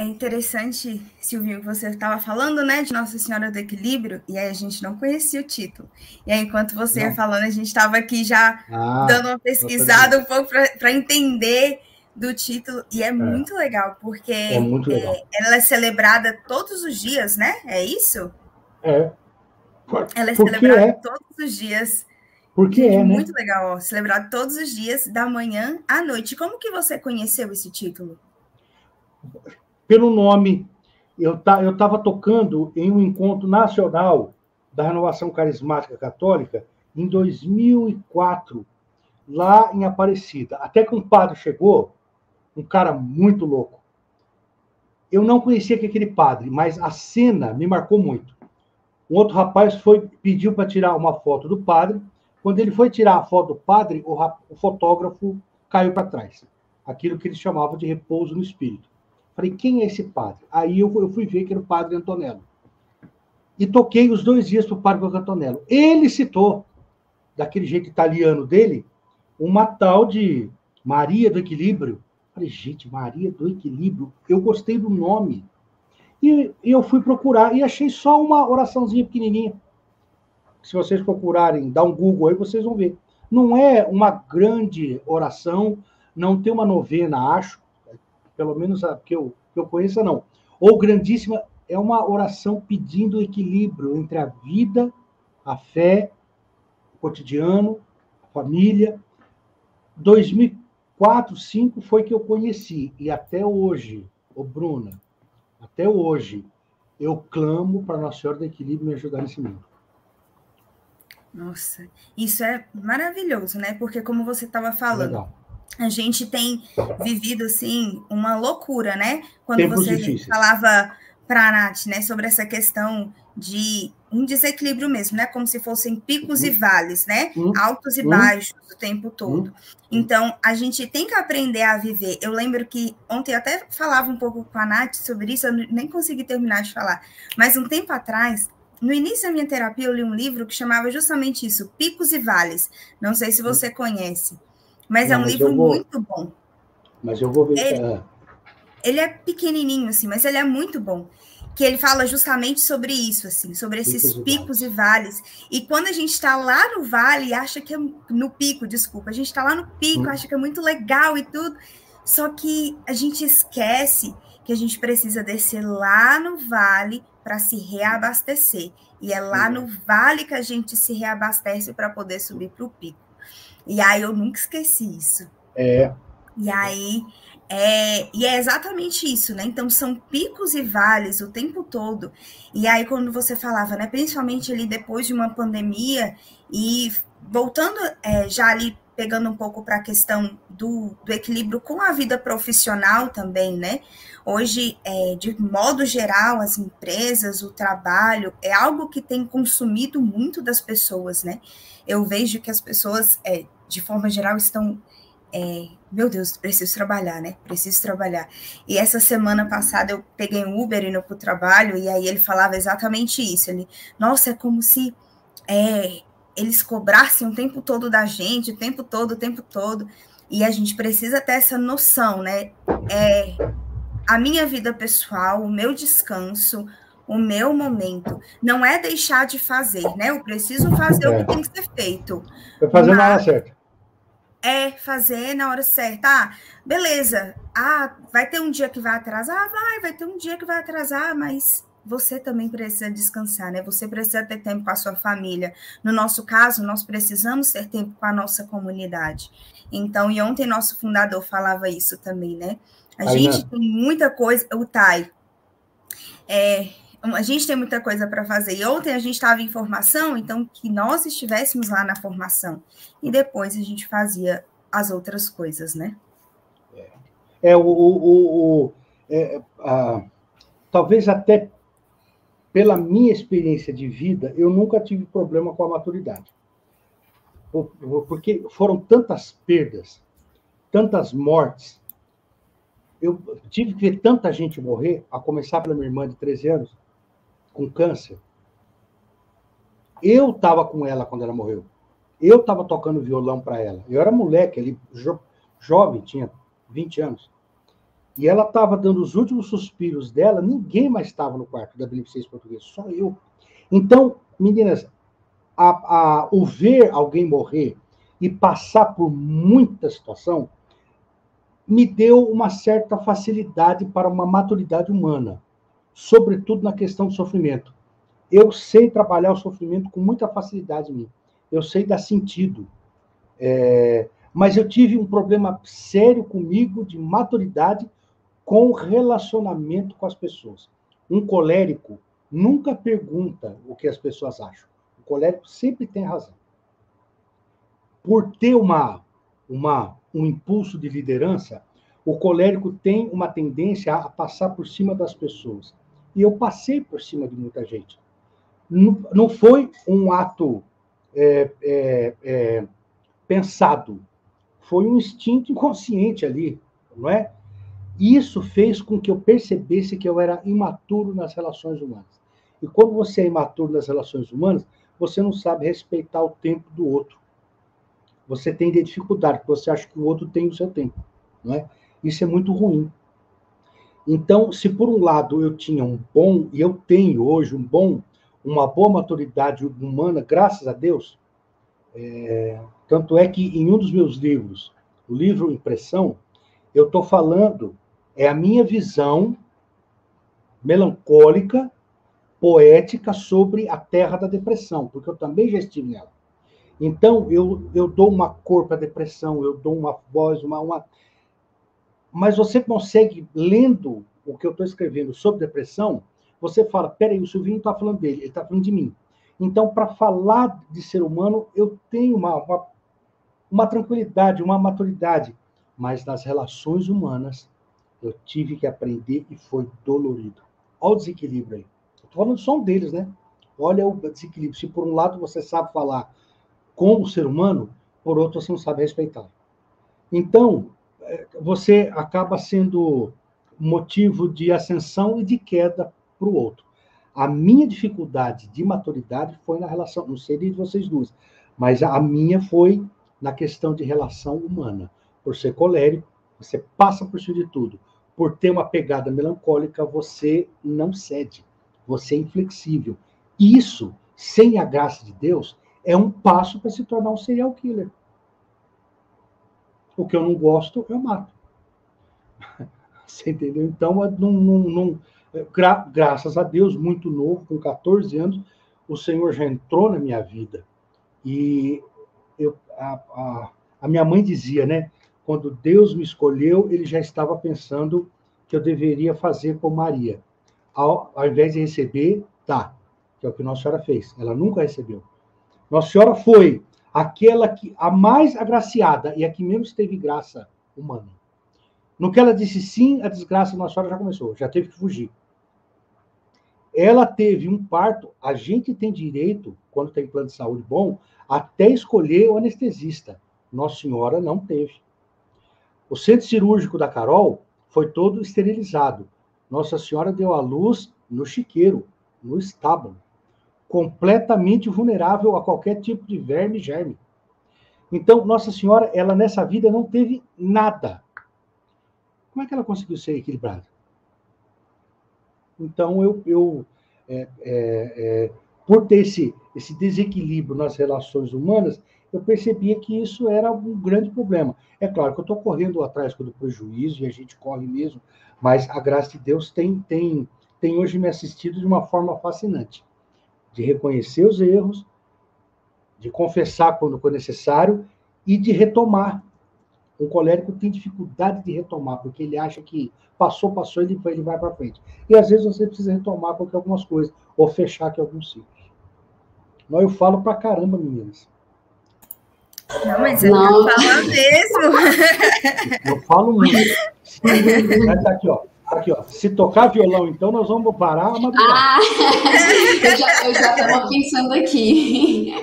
É interessante, Silvio, que você estava falando, né, de Nossa Senhora do Equilíbrio, e aí a gente não conhecia o título. E aí, enquanto você não. ia falando, a gente estava aqui já ah, dando uma pesquisada um pouco para entender do título, e é, é, muito legal, porque é muito legal. É, ela é celebrada todos os dias, né? É isso? É. Ela é celebrada é. todos os dias. Porque é, né? Muito legal, ó, celebrado todos os dias, da manhã à noite. Como que você conheceu esse título? pelo nome. Eu tá, estava tocando em um encontro nacional da Renovação Carismática Católica em 2004, lá em Aparecida. Até que um padre chegou, um cara muito louco. Eu não conhecia aquele padre, mas a cena me marcou muito. Um outro rapaz foi pediu para tirar uma foto do padre. Quando ele foi tirar a foto do padre, o, o fotógrafo caiu para trás. Aquilo que eles chamavam de repouso no espírito. Falei, quem é esse padre? Aí eu, eu fui ver que era o padre Antonello. E toquei os dois dias para o padre Antonello. Ele citou, daquele jeito italiano dele, uma tal de Maria do Equilíbrio. Falei, gente, Maria do Equilíbrio, eu gostei do nome. E eu fui procurar e achei só uma oraçãozinha pequenininha. Se vocês procurarem, dar um Google aí, vocês vão ver. Não é uma grande oração, não tem uma novena, acho pelo menos a que eu, que eu conheça, não. Ou grandíssima, é uma oração pedindo equilíbrio entre a vida, a fé, o cotidiano, a família. 2004, 2005 foi que eu conheci, e até hoje, ô Bruna, até hoje, eu clamo para Nossa Senhora do Equilíbrio me ajudar nesse mundo. Nossa, isso é maravilhoso, né? Porque como você estava falando, Legal. a gente tem vivido assim uma loucura, né? Quando Tempos você difíceis. falava para a Nath, né, sobre essa questão de um desequilíbrio mesmo, né? Como se fossem picos uhum. e vales, né? Uhum. Altos e uhum. baixos o tempo todo. Uhum. Então, a gente tem que aprender a viver. Eu lembro que ontem eu até falava um pouco com a Nath sobre isso, eu nem consegui terminar de falar. Mas um tempo atrás, no início da minha terapia, eu li um livro que chamava justamente isso, Picos e Vales. Não sei se você conhece, mas Não, é um mas livro vou... muito bom. Mas eu vou ver. Ele, ele é pequenininho, assim, mas ele é muito bom que ele fala justamente sobre isso, assim, sobre esses picos, picos e vales. E quando a gente está lá no vale, acha que é no pico, desculpa, a gente está lá no pico, hum. acha que é muito legal e tudo, só que a gente esquece que a gente precisa descer lá no vale para se reabastecer. E é lá no vale que a gente se reabastece para poder subir para o pico. E aí eu nunca esqueci isso. É. E aí é, e é exatamente isso, né? Então são picos e vales o tempo todo. E aí, quando você falava, né? Principalmente ali depois de uma pandemia, e voltando é, já ali pegando um pouco para a questão do, do, equilíbrio com a vida profissional também, né? Hoje, é, de modo geral, as empresas, o trabalho, é algo que tem consumido muito das pessoas, né? Eu vejo que as pessoas, é, de forma geral, estão é, meu Deus, preciso trabalhar, né? Preciso trabalhar. E essa semana passada eu peguei um Uber indo para o trabalho e aí ele falava exatamente isso. Ele, nossa, é como se é, eles cobrassem o tempo todo da gente, o tempo todo, o tempo todo. E a gente precisa ter essa noção, né? É, a minha vida pessoal, o meu descanso, o meu momento. Não é deixar de fazer, né? Eu preciso fazer é. o que tem que ser feito. Vai fazer nada certo é fazer na hora certa. Ah, beleza. Ah, vai ter um dia que vai atrasar? Vai, vai ter um dia que vai atrasar, mas você também precisa descansar, né? Você precisa ter tempo com a sua família. No nosso caso, nós precisamos ter tempo com a nossa comunidade. Então, e ontem nosso fundador falava isso também, né? A Aí, gente né? tem muita coisa, o Tai. É, a gente tem muita coisa para fazer. E ontem a gente estava em formação, então que nós estivéssemos lá na formação. E depois a gente fazia as outras coisas, né? É, é o. o, o é, a, talvez até pela minha experiência de vida, eu nunca tive problema com a maturidade. Porque foram tantas perdas, tantas mortes. Eu tive que ver tanta gente morrer, a começar pela minha irmã de 13 anos, com câncer. Eu estava com ela quando ela morreu. Eu estava tocando violão para ela. Eu era moleque, ali, jo, jovem, tinha 20 anos. E ela estava dando os últimos suspiros dela, ninguém mais estava no quarto da Beneficência Portuguesa, só eu. Então, meninas, a, a, o ver alguém morrer e passar por muita situação me deu uma certa facilidade para uma maturidade humana sobretudo na questão do sofrimento. Eu sei trabalhar o sofrimento com muita facilidade em mim. Eu sei dar sentido. É, mas eu tive um problema sério comigo de maturidade com relacionamento com as pessoas. Um colérico nunca pergunta o que as pessoas acham. O colérico sempre tem razão. Por ter uma, uma, um impulso de liderança, o colérico tem uma tendência a passar por cima das pessoas. E eu passei por cima de muita gente. Não, não foi um ato é, é, é, pensado, foi um instinto inconsciente ali, não é? Isso fez com que eu percebesse que eu era imaturo nas relações humanas. E quando você é imaturo nas relações humanas, você não sabe respeitar o tempo do outro. Você tem dificuldade, porque você acha que o outro tem o seu tempo, não é? Isso é muito ruim. Então, se por um lado eu tinha um bom, e eu tenho hoje um bom, uma boa maturidade humana, graças a Deus, é, tanto é que em um dos meus livros, o livro Impressão, eu estou falando, é a minha visão melancólica, poética sobre a terra da depressão, porque eu também já estive nela. Então, eu, eu dou uma cor para a depressão, eu dou uma voz, uma, uma. Mas você consegue, lendo o que eu estou escrevendo sobre depressão, você fala: peraí, o Silvinho está falando dele, ele está falando de mim. Então, para falar de ser humano, eu tenho uma, uma, uma tranquilidade, uma maturidade. Mas nas relações humanas, eu tive que aprender e foi dolorido. Olha o desequilíbrio aí. Estou falando só um deles, né? Olha o desequilíbrio. Se por um lado você sabe falar com o ser humano, por outro você não sabe respeitar. Então, você acaba sendo motivo de ascensão e de queda para o outro. A minha dificuldade de maturidade foi na relação, não sei de vocês duas, mas a minha foi na questão de relação humana. Por ser colérico, você passa por cima de tudo. Por ter uma pegada melancólica, você não cede, você é inflexível. Isso, sem a graça de Deus, é um passo para se tornar um serial killer. O que eu não gosto, eu mato. Você entendeu? Então, não, não, não, gra graças a Deus, muito novo, com 14 anos, o Senhor já entrou na minha vida. E eu, a, a, a minha mãe dizia, né? Quando Deus me escolheu, ele já estava pensando que eu deveria fazer com Maria. Ao, ao invés de receber, tá. Que é o que Nossa Senhora fez. Ela nunca recebeu. Nossa Senhora foi aquela que a mais agraciada e a que menos teve graça humana. No que ela disse sim, a desgraça Nossa Senhora já começou, já teve que fugir. Ela teve um parto, a gente tem direito, quando tem plano de saúde bom, até escolher o anestesista. Nossa Senhora não teve. O centro cirúrgico da Carol foi todo esterilizado. Nossa Senhora deu à luz no chiqueiro, no estábulo, completamente vulnerável a qualquer tipo de verme e germe. Então, Nossa Senhora, ela nessa vida não teve nada. Como é que ela conseguiu ser equilibrada? Então, eu, eu é, é, é, por ter esse, esse desequilíbrio nas relações humanas, eu percebia que isso era um grande problema. É claro que eu estou correndo atrás do prejuízo, e a gente corre mesmo, mas a graça de Deus tem, tem, tem hoje me assistido de uma forma fascinante de reconhecer os erros, de confessar quando for necessário e de retomar. Um colérico tem dificuldade de retomar, porque ele acha que passou, passou, ele, ele vai para frente. E às vezes você precisa retomar porque algumas coisas, ou fechar aqui alguns ciclos. Mas eu falo para caramba, meninas. Não, mas eu não falo mesmo. Eu falo muito. Tá aqui, ó. Aqui, ó. Se tocar violão, então, nós vamos parar a madrugada. Ah, eu já estava pensando aqui.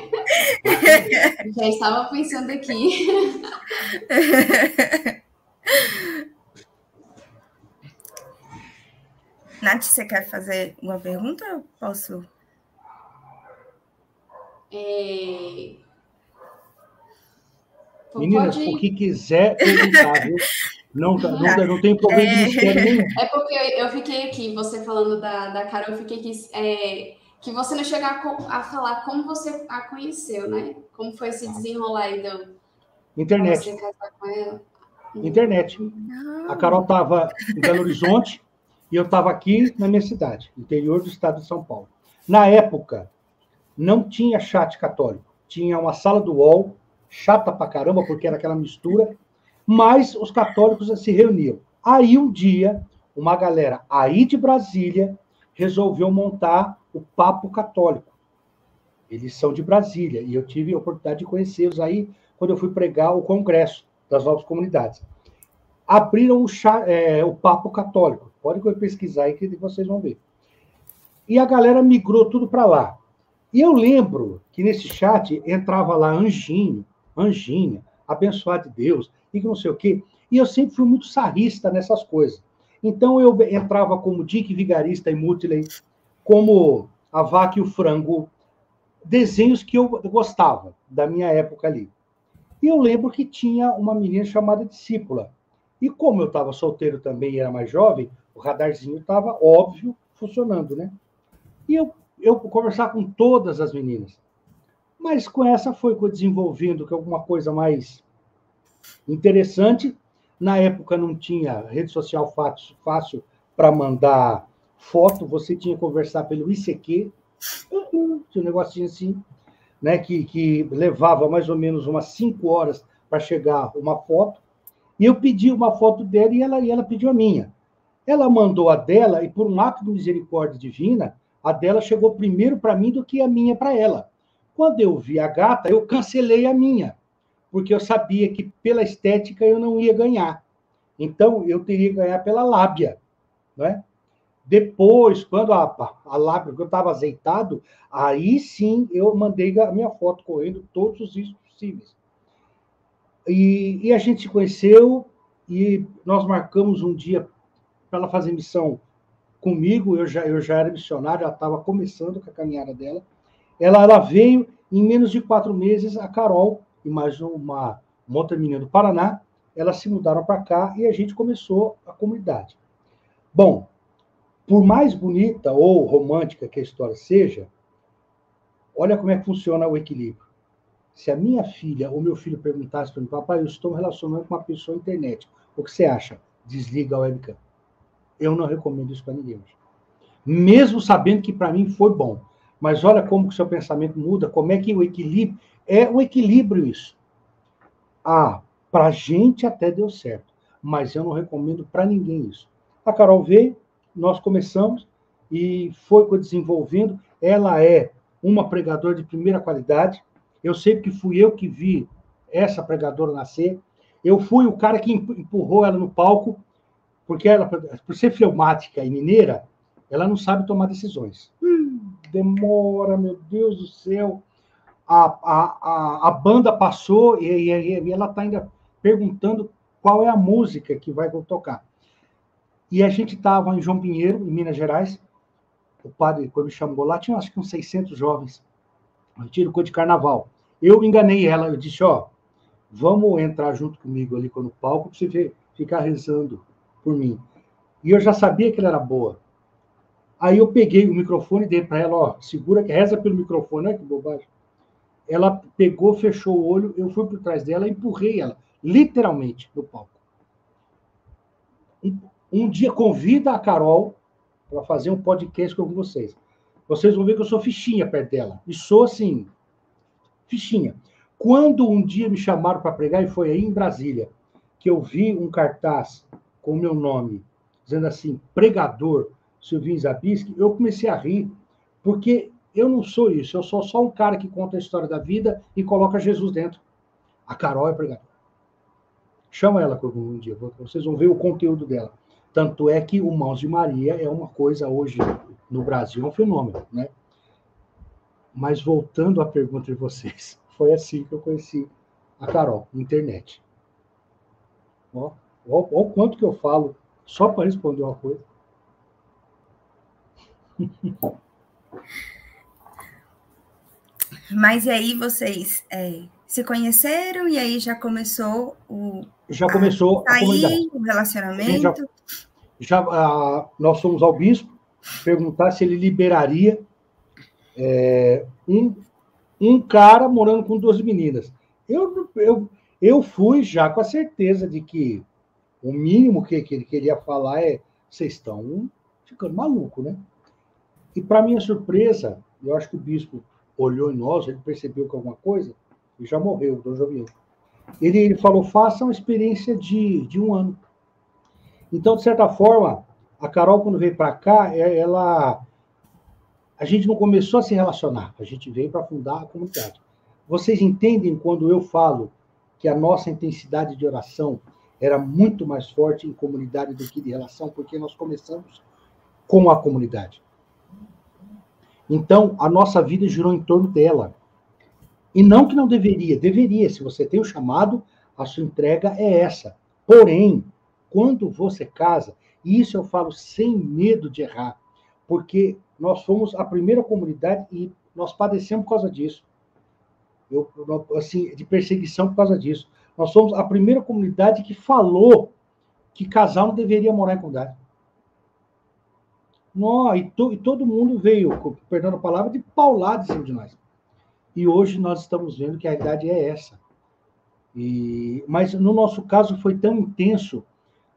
já estava pensando aqui. Nath, você quer fazer uma pergunta? Posso? É... Meninas, Pode... o que quiser perguntar, viu? Não, não, não tem problema é... de mistério nenhum. É porque eu fiquei aqui, você falando da, da Carol, eu fiquei aqui. É, que você não chegou a, a, falar como você a conheceu, né? Como foi esse desenrolar aí do. Internet. Você casar com ela. Internet. A Carol estava em Belo Horizonte e eu estava aqui na minha cidade, interior do estado de São Paulo. Na época, não tinha chat católico. Tinha uma sala do UOL, chata pra caramba, porque era aquela mistura mas os católicos se reuniam. Aí um dia, uma galera aí de Brasília resolveu montar o Papo Católico. Eles são de Brasília e eu tive a oportunidade de conhecê-los aí quando eu fui pregar o Congresso das Novas Comunidades. Abriram o, chá, é, o Papo Católico. Pode pesquisar aí que vocês vão ver. E a galera migrou tudo para lá. E eu lembro que nesse chat entrava lá Anjinho, Anjinha, abençoado de Deus, não sei o quê. E eu sempre fui muito sarrista nessas coisas. Então eu entrava como Dick Vigarista e Mutley, como a vaca e o frango, desenhos que eu gostava da minha época ali. E eu lembro que tinha uma menina chamada Discípula. E como eu estava solteiro também e era mais jovem, o radarzinho estava, óbvio, funcionando, né? E eu, eu conversar com todas as meninas. Mas com essa foi desenvolvendo que alguma coisa mais interessante. Na época não tinha rede social fácil, fácil para mandar foto, você tinha que conversar pelo ICQ, um negocinho assim, né, que, que levava mais ou menos umas cinco horas para chegar uma foto, e eu pedi uma foto dela e ela, e ela pediu a minha. Ela mandou a dela, e por um ato de misericórdia divina, a dela chegou primeiro para mim do que a minha para ela. Quando eu vi a gata, eu cancelei a minha, porque eu sabia que pela estética eu não ia ganhar. Então, eu teria que ganhar pela lábia. Né? Depois, quando a, a lábia, eu estava azeitado, aí sim eu mandei a minha foto correndo todos os riscos possíveis. E, e, a gente se conheceu e nós marcamos um dia para ela fazer missão comigo. Eu já, eu já era missionário, ela estava começando com a caminhada dela. Ela, ela veio em menos de quatro meses, a Carol mais uma, menina do Paraná, elas se mudaram para cá e a gente começou a comunidade. Bom, por mais bonita ou romântica que a história seja, olha como é que funciona o equilíbrio. Se a minha filha ou meu filho perguntasse para mim, papai, eu estou me relacionando com uma pessoa na internet, o que você acha? Desliga a webcam. Eu não recomendo isso para ninguém. Mesmo sabendo que para mim foi bom. Mas olha como o seu pensamento muda, como é que o equilíbrio. É o equilíbrio isso. Ah, para gente até deu certo, mas eu não recomendo para ninguém isso. A Carol veio, nós começamos e foi desenvolvendo. Ela é uma pregadora de primeira qualidade. Eu sei que fui eu que vi essa pregadora nascer. Eu fui o cara que empurrou ela no palco, porque ela, por ser fleumática e mineira, ela não sabe tomar decisões. Hum, demora, meu Deus do céu. A, a, a, a banda passou e, e, e ela está ainda perguntando qual é a música que vai tocar. E a gente estava em João Pinheiro, em Minas Gerais. O padre, quando me chamou lá, tinha acho que uns 600 jovens. Eu tiro de carnaval. Eu enganei ela, eu disse: Ó, vamos entrar junto comigo ali no palco para você ver, ficar rezando por mim. E eu já sabia que ela era boa. Aí eu peguei o microfone e dei para ela: Ó, segura reza pelo microfone, olha que bobagem. Ela pegou, fechou o olho, eu fui por trás dela, empurrei ela, literalmente, no palco um dia convida a Carol para fazer um podcast com vocês. Vocês vão ver que eu sou fichinha perto dela. E sou assim, fichinha. Quando um dia me chamaram para pregar, e foi aí em Brasília, que eu vi um cartaz com o meu nome, dizendo assim, pregador Silvinho Zabisky, eu comecei a rir, porque eu não sou isso, eu sou só um cara que conta a história da vida e coloca Jesus dentro. A Carol é pregadora. Chama ela um dia, vocês vão ver o conteúdo dela. Tanto é que o Mãos de Maria é uma coisa hoje no Brasil, é um fenômeno, né? Mas voltando à pergunta de vocês, foi assim que eu conheci a Carol, internet. Ó, ó, ó o quanto que eu falo só para responder uma coisa. Mas e aí vocês é, se conheceram e aí já começou o já começou a, sair, o relacionamento. Já, já a, nós fomos ao bispo perguntar se ele liberaria é, um, um cara morando com duas meninas. Eu, eu, eu fui já com a certeza de que o mínimo que, que ele queria falar é: vocês estão ficando maluco, né? E para minha surpresa, eu acho que o bispo olhou em nós, ele percebeu que alguma coisa e já morreu, Dom Joviano. Ele, ele falou: faça uma experiência de, de um ano. Então, de certa forma, a Carol, quando veio para cá, é, ela. A gente não começou a se relacionar, a gente veio para fundar a comunidade. Vocês entendem quando eu falo que a nossa intensidade de oração era muito mais forte em comunidade do que de relação, porque nós começamos com a comunidade. Então, a nossa vida girou em torno dela. E não que não deveria, deveria. Se você tem o chamado, a sua entrega é essa. Porém, quando você casa, e isso eu falo sem medo de errar, porque nós fomos a primeira comunidade e nós padecemos por causa disso. Eu, assim, de perseguição por causa disso. Nós somos a primeira comunidade que falou que casal não deveria morar em comunidade. Não, e, to, e todo mundo veio, perdão a palavra, de paulado em cima de nós. E hoje nós estamos vendo que a idade é essa. E, mas no nosso caso foi tão intenso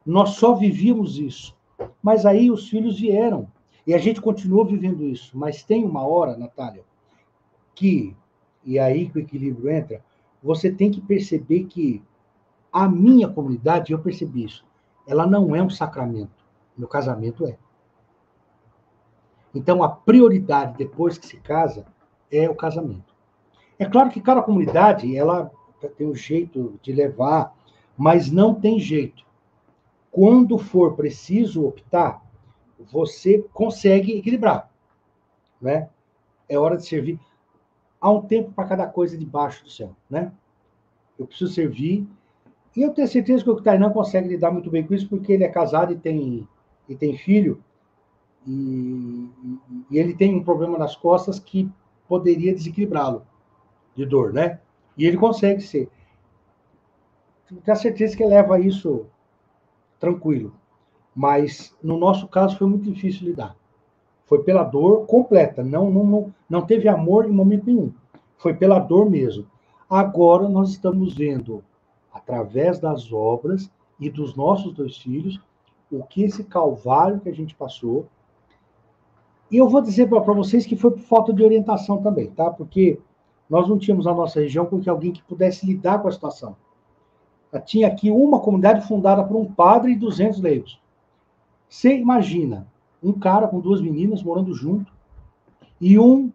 nós só vivíamos isso. Mas aí os filhos vieram. E a gente continua vivendo isso, mas tem uma hora, Natália, que, e aí que o equilíbrio entra, você tem que perceber que a minha comunidade, eu percebi isso, ela não é um sacramento. Meu casamento é. Então, a prioridade depois que se casa é o casamento. É claro que cada comunidade ela tem um jeito de levar, mas não tem jeito. Quando for preciso optar, você consegue equilibrar, né? É hora de servir. Há um tempo para cada coisa debaixo do céu, né? Eu preciso servir. E eu tenho certeza que o Tainan consegue lidar muito bem com isso, porque ele é casado e tem, e tem filho. E, e, ele tem um problema nas costas que poderia desequilibrá-lo de dor, né? E ele consegue ser. Tenho certeza que ele leva isso tranquilo. Mas no nosso caso foi muito difícil lidar. Foi pela dor completa, não, não, não, não teve amor em momento nenhum. Foi pela dor mesmo. Agora nós estamos vendo, através das obras e dos nossos dois filhos, o que esse calvário que a gente passou. E eu vou dizer para vocês que foi por falta de orientação também, tá? Porque nós não tínhamos na nossa região com que alguém que pudesse lidar com a situação. Tinha aqui uma comunidade fundada por um padre e 200 leigos. Você imagina um cara com duas meninas morando junto e um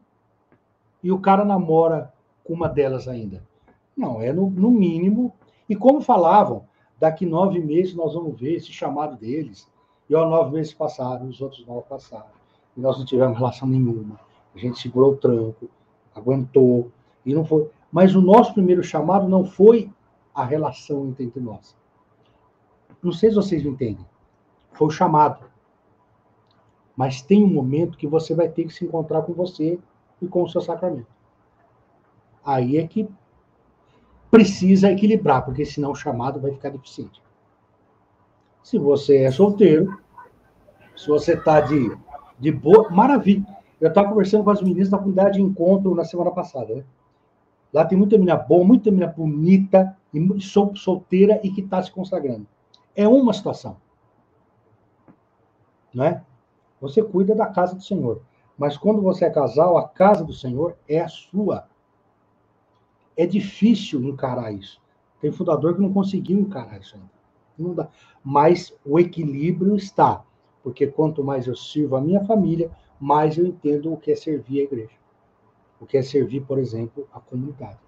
e o cara namora com uma delas ainda. Não, é no, no mínimo. E como falavam, daqui nove meses nós vamos ver esse chamado deles. E ó, nove meses passaram, os outros nove passaram. E nós não tivemos relação nenhuma. A gente segurou o tranco, aguentou, e não foi. Mas o nosso primeiro chamado não foi a relação entre nós. Não sei se vocês me entendem. Foi o chamado. Mas tem um momento que você vai ter que se encontrar com você e com o seu sacramento. Aí é que precisa equilibrar, porque senão o chamado vai ficar deficiente. Se você é solteiro, se você está de, de boa, maravilha. Eu estava conversando com as meninas da comunidade de encontro na semana passada. Né? Lá tem muita menina boa, muita menina bonita, e solteira e que está se consagrando. É uma situação né? Você cuida da casa do Senhor. Mas quando você é casal, a casa do Senhor é a sua. É difícil encarar isso. Tem fundador que não conseguiu encarar isso ainda. Não dá. Mas o equilíbrio está. Porque quanto mais eu sirvo a minha família, mais eu entendo o que é servir a igreja. O que é servir, por exemplo, a comunidade.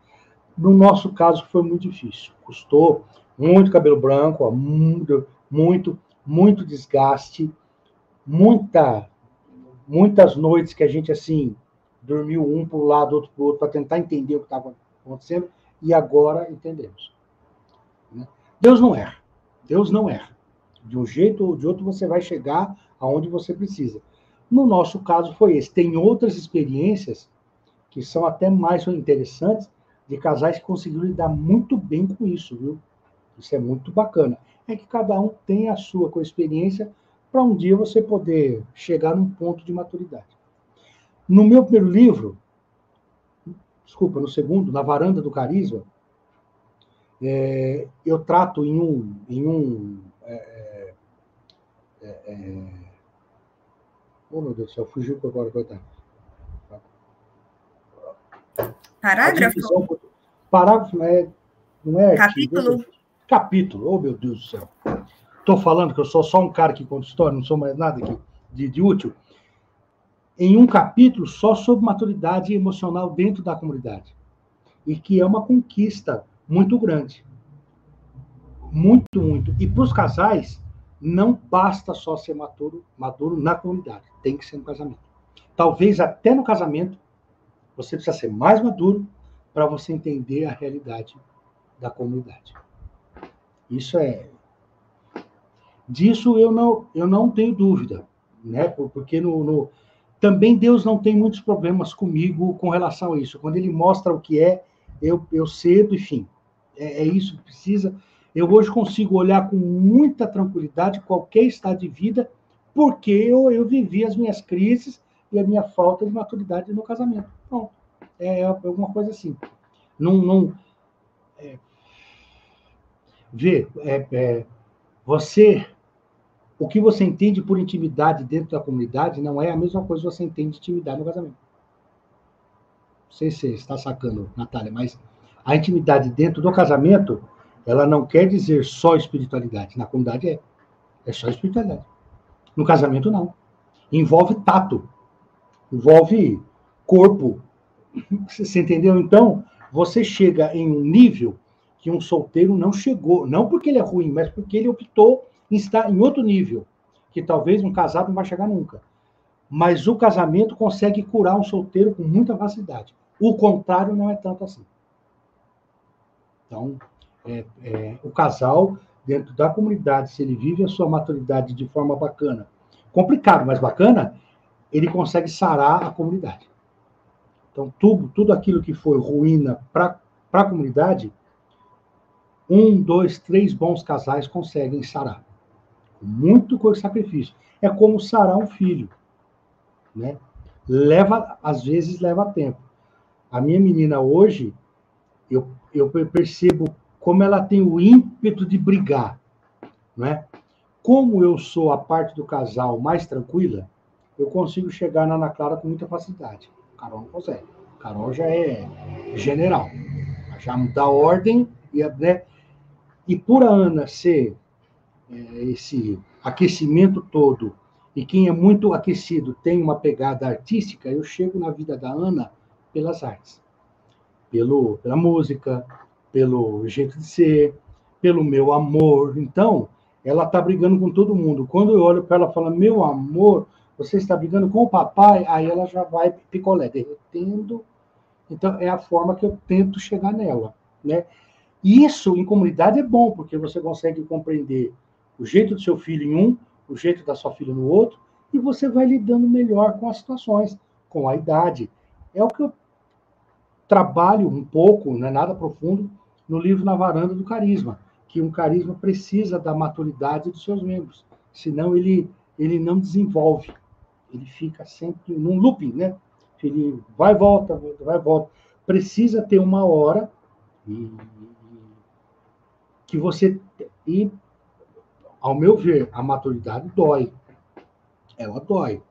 No nosso caso, foi muito difícil. Custou muito cabelo branco, muito, muito, muito desgaste muita, muitas noites que a gente, assim, dormiu um para o lado, outro para o outro, para tentar entender o que estava acontecendo, e agora entendemos. Né? Deus não erra. Deus não erra. De um jeito ou de outro, você vai chegar aonde você precisa. No nosso caso, foi esse. Tem outras experiências que são até mais interessantes de casais que conseguiram lidar muito bem com isso, viu? Isso é muito bacana. É que cada um tem a sua com experiência para um dia você poder chegar num ponto de maturidade. No meu primeiro livro, desculpa, no segundo, na varanda do carisma, é, eu trato em um, em um é, é, é oh meu Deus do céu, fugiu agora coitado. Parágrafo? Parágrafo é, não é capítulo. Artigo, capítulo, oh meu Deus do céu. Estou falando que eu sou só um cara que conta história, não sou mais nada aqui de, de útil. Em um capítulo só sobre maturidade emocional dentro da comunidade. E que é uma conquista muito grande. Muito, muito. E para os casais, não basta só ser maduro, maduro na comunidade, tem que ser no casamento. Talvez até no casamento você precisa ser mais maduro para você entender a realidade da comunidade. Isso é, Disso eu não, eu não tenho dúvida, né? Porque no, no, também Deus não tem muitos problemas comigo com relação a isso. Quando Ele mostra o que é, eu, eu cedo, enfim. É, é isso que precisa. Eu hoje consigo olhar com muita tranquilidade qualquer estado de vida, porque eu, eu vivi as minhas crises e a minha falta de maturidade no casamento. Pronto. É, é alguma coisa assim. Não, não é, vê, é, é, você o que você entende por intimidade dentro da comunidade não é a mesma coisa que você entende de intimidade no casamento. Não sei se você está sacando, Natália, mas a intimidade dentro do casamento, ela não quer dizer só espiritualidade. Na comunidade é. É só espiritualidade. No casamento, não. Envolve tato. Envolve corpo. Você entendeu? Então, você chega em um nível que um solteiro não chegou. Não porque ele é ruim, mas porque ele optou está em outro nível, que talvez um casado não vai chegar nunca. Mas o casamento consegue curar um solteiro com muita facilidade. O contrário não é tanto assim. Então, é, é, o casal, dentro da comunidade, se ele vive a sua maturidade de forma bacana, complicado, mas bacana, ele consegue sarar a comunidade. Então, tudo, tudo aquilo que foi ruína para a comunidade, um, dois, três bons casais conseguem sarar muito com sacrifício. É como sarar um filho, né? Leva, às vezes leva tempo. A minha menina hoje, eu, eu percebo como ela tem o ímpeto de brigar, né? Como eu sou a parte do casal mais tranquila, eu consigo chegar na Ana Clara com muita facilidade. Carol não consegue. Carol já é general. Já dá ordem, e, né? E por a Ana ser é, esse aquecimento todo, e quem é muito aquecido tem uma pegada artística, eu chego na vida da Ana pelas artes. Pelo, pela música, pelo jeito de ser, pelo meu amor. Então, ela está brigando com todo mundo. Quando eu olho para ela e falo, meu amor, você está brigando com o papai, aí ela já vai picolé, derretendo. Então, é a forma que eu tento chegar nela. Né? Isso, em comunidade, é bom, porque você consegue compreender o jeito do seu filho em um, o jeito da sua filha no outro, e você vai lidando melhor com as situações, com a idade. É o que eu trabalho um pouco, não é nada profundo, no livro Na Varanda do Carisma, que um carisma precisa da maturidade dos seus membros, senão ele, ele não desenvolve, ele fica sempre num looping, né? Ele vai e volta, vai e volta. Precisa ter uma hora e, que você e ao meu ver, a maturidade dói. Ela dói.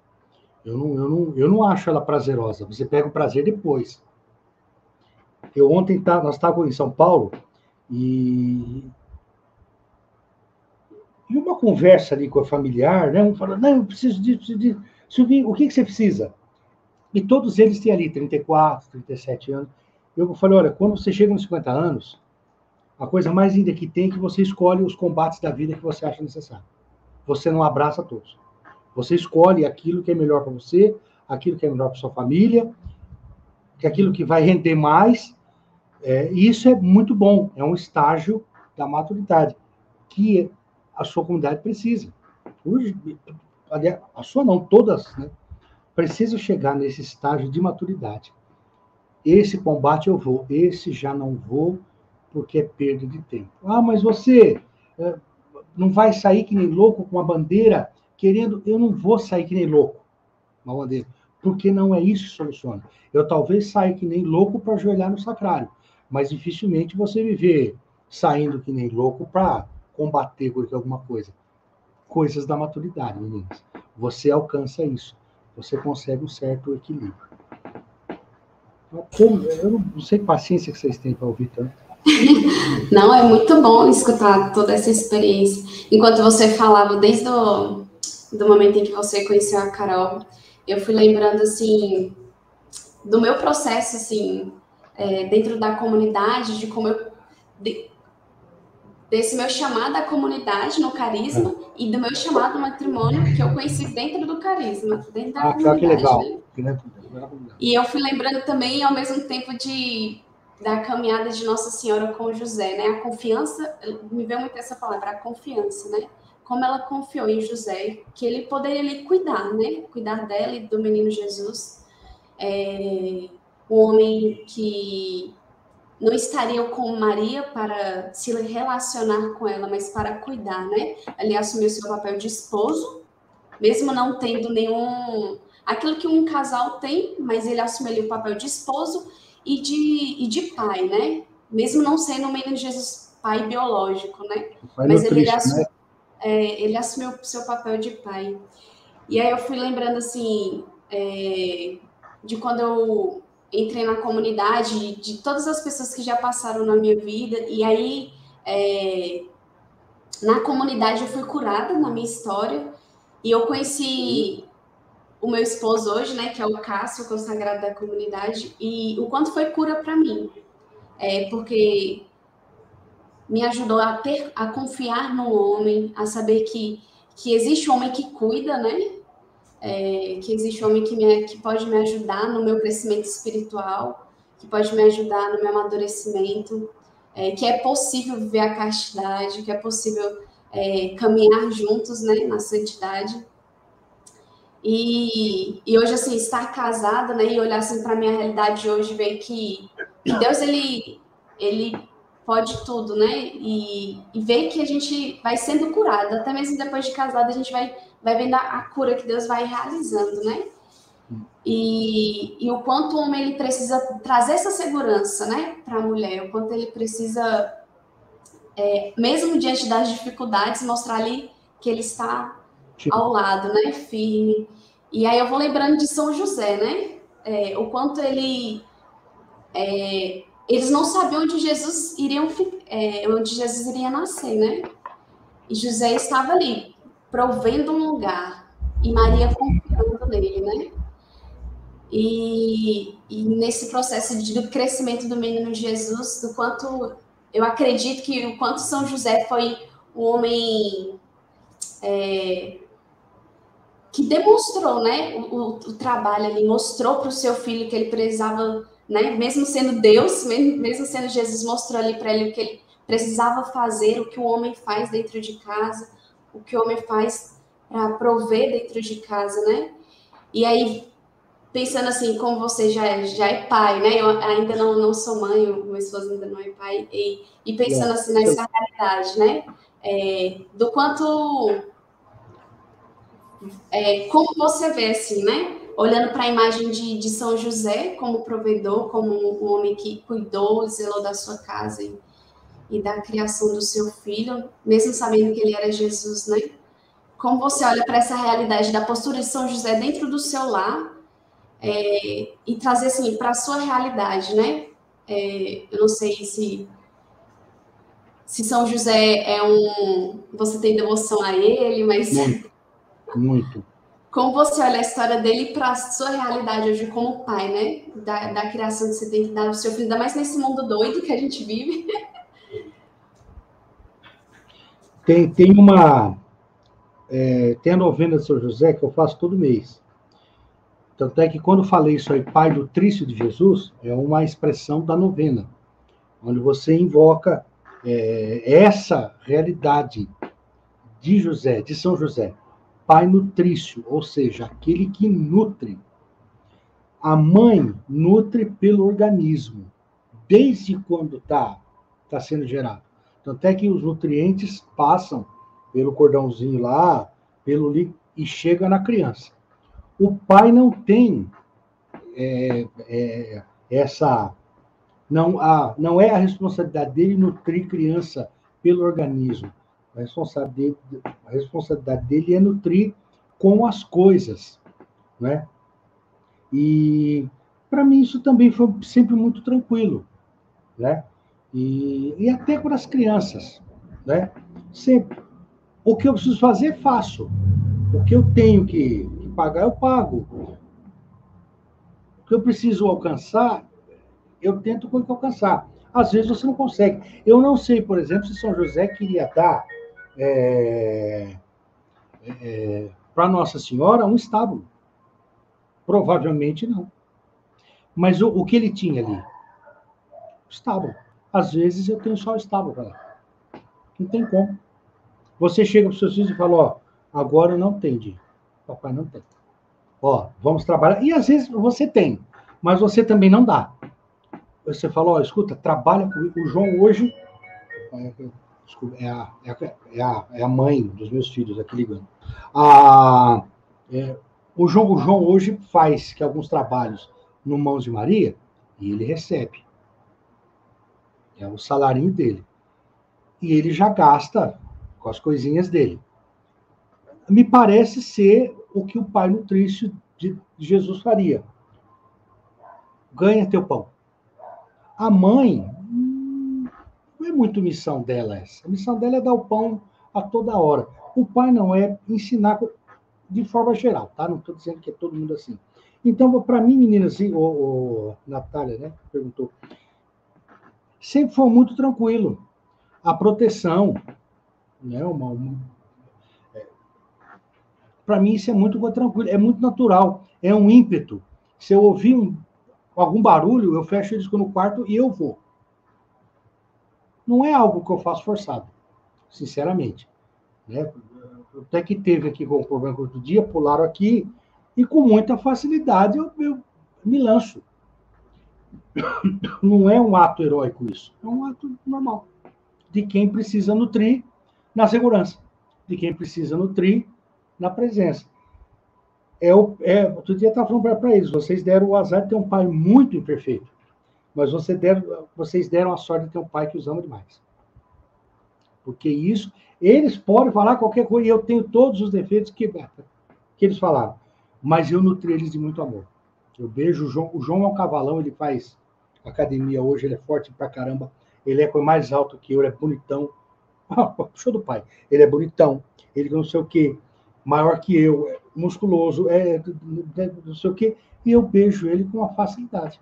Eu não, eu não, eu não acho ela prazerosa. Você pega o prazer depois. Eu ontem tá, nós estávamos em São Paulo e e uma conversa ali com a familiar, né? Um falando, não, eu preciso disso, preciso disso. Silvinho, o que, que você precisa? E todos eles têm ali 34, 37 anos. Eu falei, olha, quando você chega nos 50 anos, a coisa mais linda que tem é que você escolhe os combates da vida que você acha necessário. Você não abraça todos. Você escolhe aquilo que é melhor para você, aquilo que é melhor para sua família, é aquilo que vai render mais. É, e isso é muito bom. É um estágio da maturidade que a sua comunidade precisa. A sua não, todas, né? Precisa chegar nesse estágio de maturidade. Esse combate eu vou, esse já não vou, porque é perda de tempo. Ah, mas você é, não vai sair que nem louco com a bandeira querendo. Eu não vou sair que nem louco com a bandeira, porque não é isso que soluciona. Eu talvez saia que nem louco para ajoelhar no sacrário, mas dificilmente você me vê saindo que nem louco para combater por alguma coisa. Coisas da maturidade, meninas. Você alcança isso. Você consegue um certo equilíbrio. Eu não sei que paciência que vocês têm para ouvir tanto. Não, é muito bom escutar toda essa experiência. Enquanto você falava, desde o do momento em que você conheceu a Carol, eu fui lembrando, assim, do meu processo, assim, é, dentro da comunidade, de como eu... De, desse meu chamado à comunidade no carisma e do meu chamado ao matrimônio que eu conheci dentro do carisma, dentro da ah, comunidade. Que legal. Né? E eu fui lembrando também, ao mesmo tempo, de da caminhada de Nossa Senhora com José, né? A confiança, me veio muito essa palavra, a confiança, né? Como ela confiou em José, que ele poderia ali cuidar, né? Cuidar dela e do menino Jesus. É, um homem que não estaria com Maria para se relacionar com ela, mas para cuidar, né? Ele assumiu seu papel de esposo, mesmo não tendo nenhum. aquilo que um casal tem, mas ele assumiu o papel de esposo e de, e de pai, né? Mesmo não sendo o menino Jesus pai biológico, né? Pai Mas ele assume... né? é, ele assumiu o seu papel de pai. E aí eu fui lembrando, assim, é, de quando eu entrei na comunidade, de todas as pessoas que já passaram na minha vida, e aí é, na comunidade eu fui curada na minha história, e eu conheci o meu esposo hoje, né, que é o Cássio, consagrado da comunidade, e o quanto foi cura para mim. É, porque me ajudou a ter, a confiar no homem, a saber que, que existe um homem que cuida, né? É, que existe um homem que, me, que pode me ajudar no meu crescimento espiritual, que pode me ajudar no meu amadurecimento, é, que é possível viver a castidade, que é possível é, caminhar juntos, né, na santidade. E, e hoje, assim, estar casada, né, e olhar assim para a minha realidade hoje, ver que, que Deus, ele, ele pode tudo, né? E, e ver que a gente vai sendo curado, até mesmo depois de casado, a gente vai, vai vendo a, cura que Deus vai realizando, né? E, e o quanto o homem ele precisa trazer essa segurança, né, para a mulher, o quanto ele precisa, é, mesmo diante das dificuldades, mostrar ali que ele está ao lado, né, firme. E aí eu vou lembrando de São José, né, é, o quanto ele é, eles não sabiam onde Jesus iria, é, onde Jesus iria nascer, né? E José estava ali, provendo um lugar, e Maria confiando nele, né? E, e nesse processo de, do crescimento do menino Jesus, do quanto eu acredito que o quanto São José foi um homem é, que demonstrou, né, o, o trabalho ali, mostrou para o seu filho que ele precisava né? Mesmo sendo Deus, mesmo sendo Jesus, mostrou ali para ele o que ele precisava fazer, o que o homem faz dentro de casa, o que o homem faz para prover dentro de casa, né? E aí, pensando assim, como você já é, já é pai, né? Eu ainda não, não sou mãe, o meu esposo ainda não é pai, e, e pensando assim nessa realidade, né? É, do quanto. É, como você vê, assim, né? olhando para a imagem de, de São José como provedor, como um homem que cuidou, zelou da sua casa e, e da criação do seu filho, mesmo sabendo que ele era Jesus, né? Como você olha para essa realidade da postura de São José dentro do seu lar é, e trazer assim para a sua realidade, né? É, eu não sei se se São José é um você tem devoção a ele, mas muito, muito como você olha a história dele para a sua realidade hoje como pai, né? Da, da criação que você tem que dar ao seu filho, ainda mais nesse mundo doido que a gente vive. Tem, tem uma. É, tem a novena de São José que eu faço todo mês. Tanto é que quando falei isso aí, Pai do Trício de Jesus, é uma expressão da novena, onde você invoca é, essa realidade de José, de São José pai nutrício, ou seja, aquele que nutre. A mãe nutre pelo organismo, desde quando está tá sendo gerado. Tanto é que os nutrientes passam pelo cordãozinho lá, pelo e chega na criança. O pai não tem é, é, essa. Não, a, não é a responsabilidade dele nutrir criança pelo organismo. A responsabilidade, a responsabilidade dele é nutrir com as coisas, né? E para mim isso também foi sempre muito tranquilo, né? E, e até para as crianças, né? Sempre. O que eu preciso fazer, faço. O que eu tenho que, que pagar, eu pago. O que eu preciso alcançar, eu tento alcançar. Às vezes você não consegue. Eu não sei, por exemplo, se São José queria dar é, é, para Nossa Senhora um estábulo. Provavelmente não. Mas o, o que ele tinha ali? Estábulo. Às vezes eu tenho só o estábulo para lá. Não tem como. Você chega para os seus filhos e fala, ó, agora não tem dinheiro. Papai não tem. Ó, vamos trabalhar. E às vezes você tem, mas você também não dá. Você fala, ó, escuta, trabalha comigo. O João hoje, é a, é, a, é, a, é a mãe dos meus filhos aqui ligando. A, é, o, João, o João hoje faz que alguns trabalhos no Mãos de Maria e ele recebe. É o salário dele. E ele já gasta com as coisinhas dele. me parece ser o que o pai nutrício de Jesus faria. Ganha teu pão. A mãe, não é muito missão dela essa. A missão dela é dar o pão a toda hora. O pai não é ensinar de forma geral, tá? Não estou dizendo que é todo mundo assim. Então, para mim, meninas, o, o Natália, né, perguntou, sempre foi muito tranquilo. A proteção, né, uma, uma é, para mim isso é muito tranquilo, é muito natural, é um ímpeto. Se eu ouvir um, algum barulho, eu fecho o disco no quarto e eu vou. Não é algo que eu faço forçado, sinceramente. Né? Até que teve aqui com o problema do dia, pularam aqui, e com muita facilidade eu, eu me lanço. Não é um ato heróico isso, é um ato normal. De quem precisa nutrir na segurança, de quem precisa nutrir na presença. É o, é, outro dia estava falando para eles, vocês deram o azar de ter um pai muito imperfeito, mas você vocês deram a sorte de ter um pai que os ama demais. Porque isso, eles podem falar qualquer coisa, e eu tenho todos os defeitos que, que eles falaram, mas eu nutri eles de muito amor. Eu beijo o João, o João é um cavalão, ele faz academia hoje, ele é forte pra caramba, ele é mais alto que eu, ele é bonitão. Ah, show do pai. Ele é bonitão, ele não sei o quê, maior que eu, é musculoso, é não sei o quê, e eu beijo ele com uma facilidade.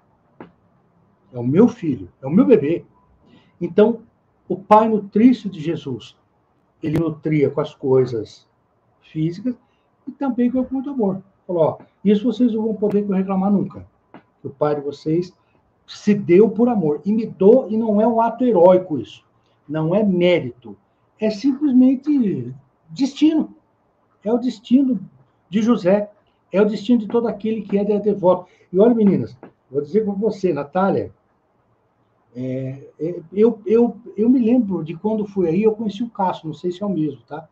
É o meu filho, é o meu bebê. Então, o pai nutrício de Jesus, ele nutria com as coisas físicas e também com muito amor. Falou, ó, isso vocês não vão poder reclamar nunca. O pai de vocês se deu por amor. E me dou, e não é um ato heróico isso. Não é mérito. É simplesmente destino. É o destino de José. É o destino de todo aquele que é devoto. E olha, meninas, vou dizer para você, Natália, é, é, eu, eu, eu me lembro de quando fui aí, eu conheci o Cássio, não sei se é o mesmo, tá?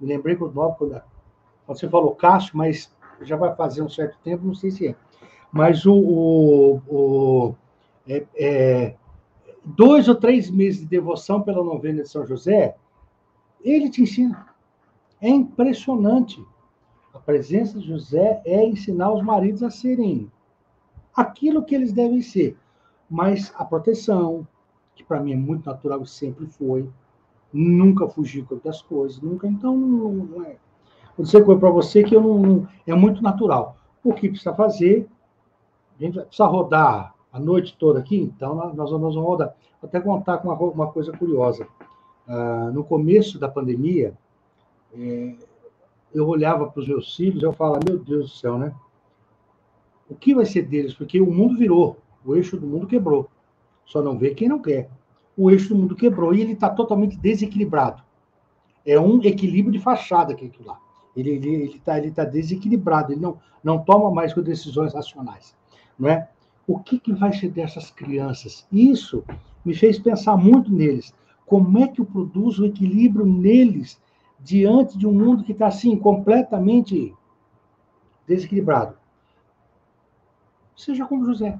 Me lembrei quando, quando você falou Cássio, mas já vai fazer um certo tempo, não sei se é. Mas o, o, o é, é, dois ou três meses de devoção pela novena de São José, ele te ensina. É impressionante. A presença de José é ensinar os maridos a serem aquilo que eles devem ser. Mas a proteção, que para mim é muito natural e sempre foi, nunca fugir das coisas, nunca. Então, não é. Vou dizer para você que eu não, não, é muito natural. O que precisa fazer? A gente precisa rodar a noite toda aqui, então nós, vamos rodar. Vou até contar com uma, uma coisa curiosa. Ah, no começo da pandemia, é, eu olhava para os meus filhos eu falava, meu Deus do céu, né? O que vai ser deles? Porque o mundo virou, o eixo do mundo quebrou. Só não vê quem não quer. O eixo do mundo quebrou e ele está totalmente desequilibrado. É um equilíbrio de fachada que aquilo lá. Ele está ele, ele tá, ele tá desequilibrado, ele não, não toma mais decisões racionais. Não é? O que, que vai ser dessas crianças? Isso me fez pensar muito neles. Como é que eu produzo o equilíbrio neles diante de um mundo que está assim, completamente desequilibrado? Seja como José.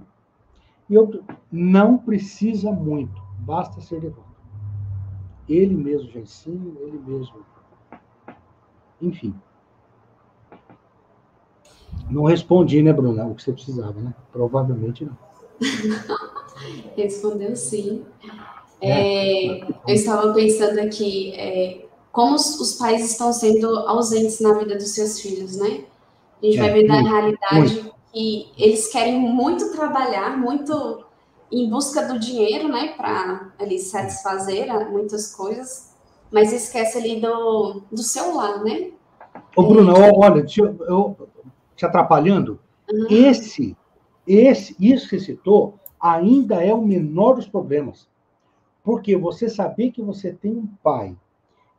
E eu, não precisa muito, basta ser devoto. Ele mesmo já ensina, ele mesmo enfim. Não respondi, né, Bruna, o que você precisava, né? Provavelmente não. Respondeu sim. É, é, eu estava pensando aqui, é, como os, os, pais estão sendo ausentes na vida dos seus filhos, né? A gente vai é, ver da realidade muito. que eles querem muito trabalhar, muito em busca do dinheiro, né, para ali satisfazer muitas coisas, mas esquece ali do, do celular, né? Ô, Bruna, olha, deixa eu, eu, te atrapalhando, uhum. esse, esse, isso que citou, ainda é o menor dos problemas. Porque você saber que você tem um pai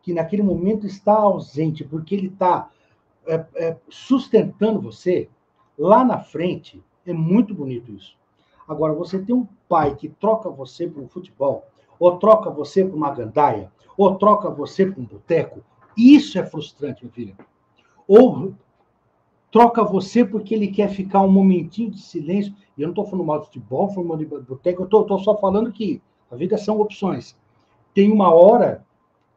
que naquele momento está ausente, porque ele está é, é, sustentando você, lá na frente, é muito bonito isso. Agora, você tem um pai que troca você por um futebol, ou troca você por uma gandaia, ou troca você por um boteco, isso é frustrante, meu filho. Ou troca você porque ele quer ficar um momentinho de silêncio. E eu não estou falando mal de futebol, falando de boteco, eu estou só falando que a vida são opções. Tem uma hora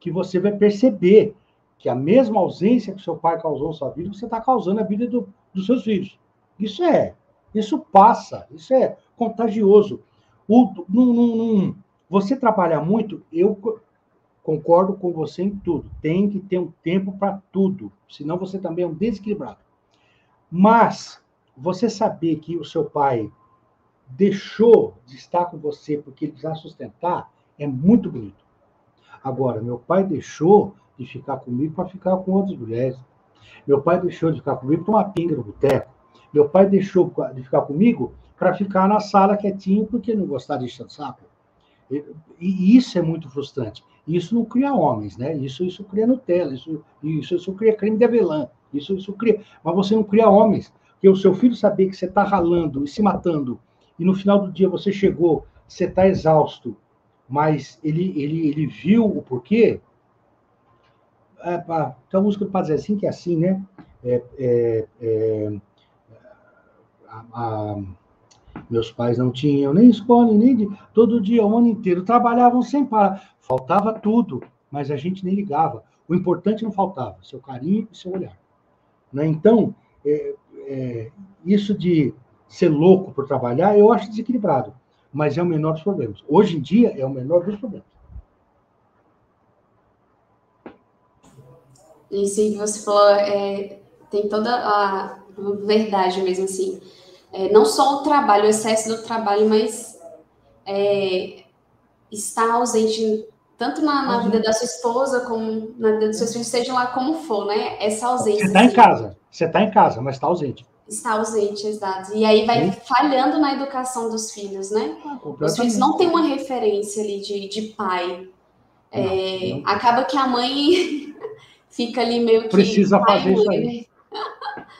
que você vai perceber que a mesma ausência que seu pai causou na sua vida, você está causando a vida do, dos seus filhos. Isso é, isso passa, isso é contagioso. O, num, num, você trabalha muito, eu concordo com você em tudo. Tem que ter um tempo para tudo, senão você também é um desequilibrado. Mas você saber que o seu pai deixou de estar com você porque ele precisa sustentar é muito bonito. Agora, meu pai deixou de ficar comigo para ficar com outras mulheres. Meu pai deixou de ficar comigo para tomar pinga no boteco. Meu pai deixou de ficar comigo para ficar na sala quietinho porque não gostava de encher o saco. E isso é muito frustrante. Isso não cria homens, né? Isso, isso cria Nutella, isso, isso, isso cria creme de avelã, isso, isso cria. Mas você não cria homens. Porque o seu filho saber que você está ralando e se matando, e no final do dia você chegou, você está exausto, mas ele, ele, ele viu o porquê, é, tem uma música do Padre assim que é assim, né? É, é, é, a, a, meus pais não tinham nem escola, nem de, todo dia, o ano inteiro, trabalhavam sem parar. Faltava tudo, mas a gente nem ligava. O importante não faltava, seu carinho e seu olhar. Né? Então, é, é, isso de ser louco por trabalhar, eu acho desequilibrado, mas é o menor dos problemas. Hoje em dia, é o menor dos problemas. Isso que você falou é, tem toda a verdade mesmo, assim. É, não só o trabalho, o excesso do trabalho, mas é, estar ausente tanto na, na, vida da sua esposa como na vida dos seus filhos, seja lá como for, né? Essa ausência. Você está em casa, você está em casa, mas está ausente. Está ausente, exato. E aí vai Sim. falhando na educação dos filhos, né? Ah, Os filhos não têm uma referência ali de, de pai. Não, é, não. Acaba que a mãe fica ali meio que. Precisa fazer isso aí. Né?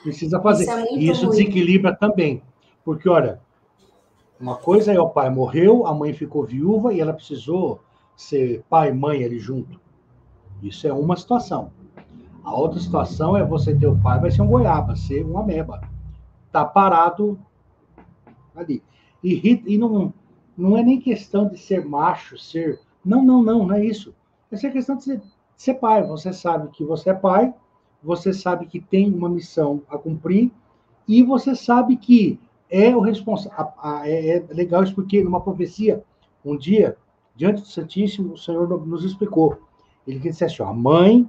Precisa fazer. Isso é e isso ruim. desequilibra também. Porque, olha, uma coisa é o pai morreu, a mãe ficou viúva e ela precisou ser pai e mãe ali junto. Isso é uma situação. A outra situação é você ter o pai, vai ser um goiaba, ser uma ameba. Tá parado ali. E, e não, não é nem questão de ser macho, ser. Não, não, não, não é isso. Essa é questão de ser ser pai. Você sabe que você é pai, você sabe que tem uma missão a cumprir e você sabe que é o responsável. É, é legal isso porque numa profecia, um dia, diante do Santíssimo, o Senhor nos explicou. Ele disse assim: ó, a mãe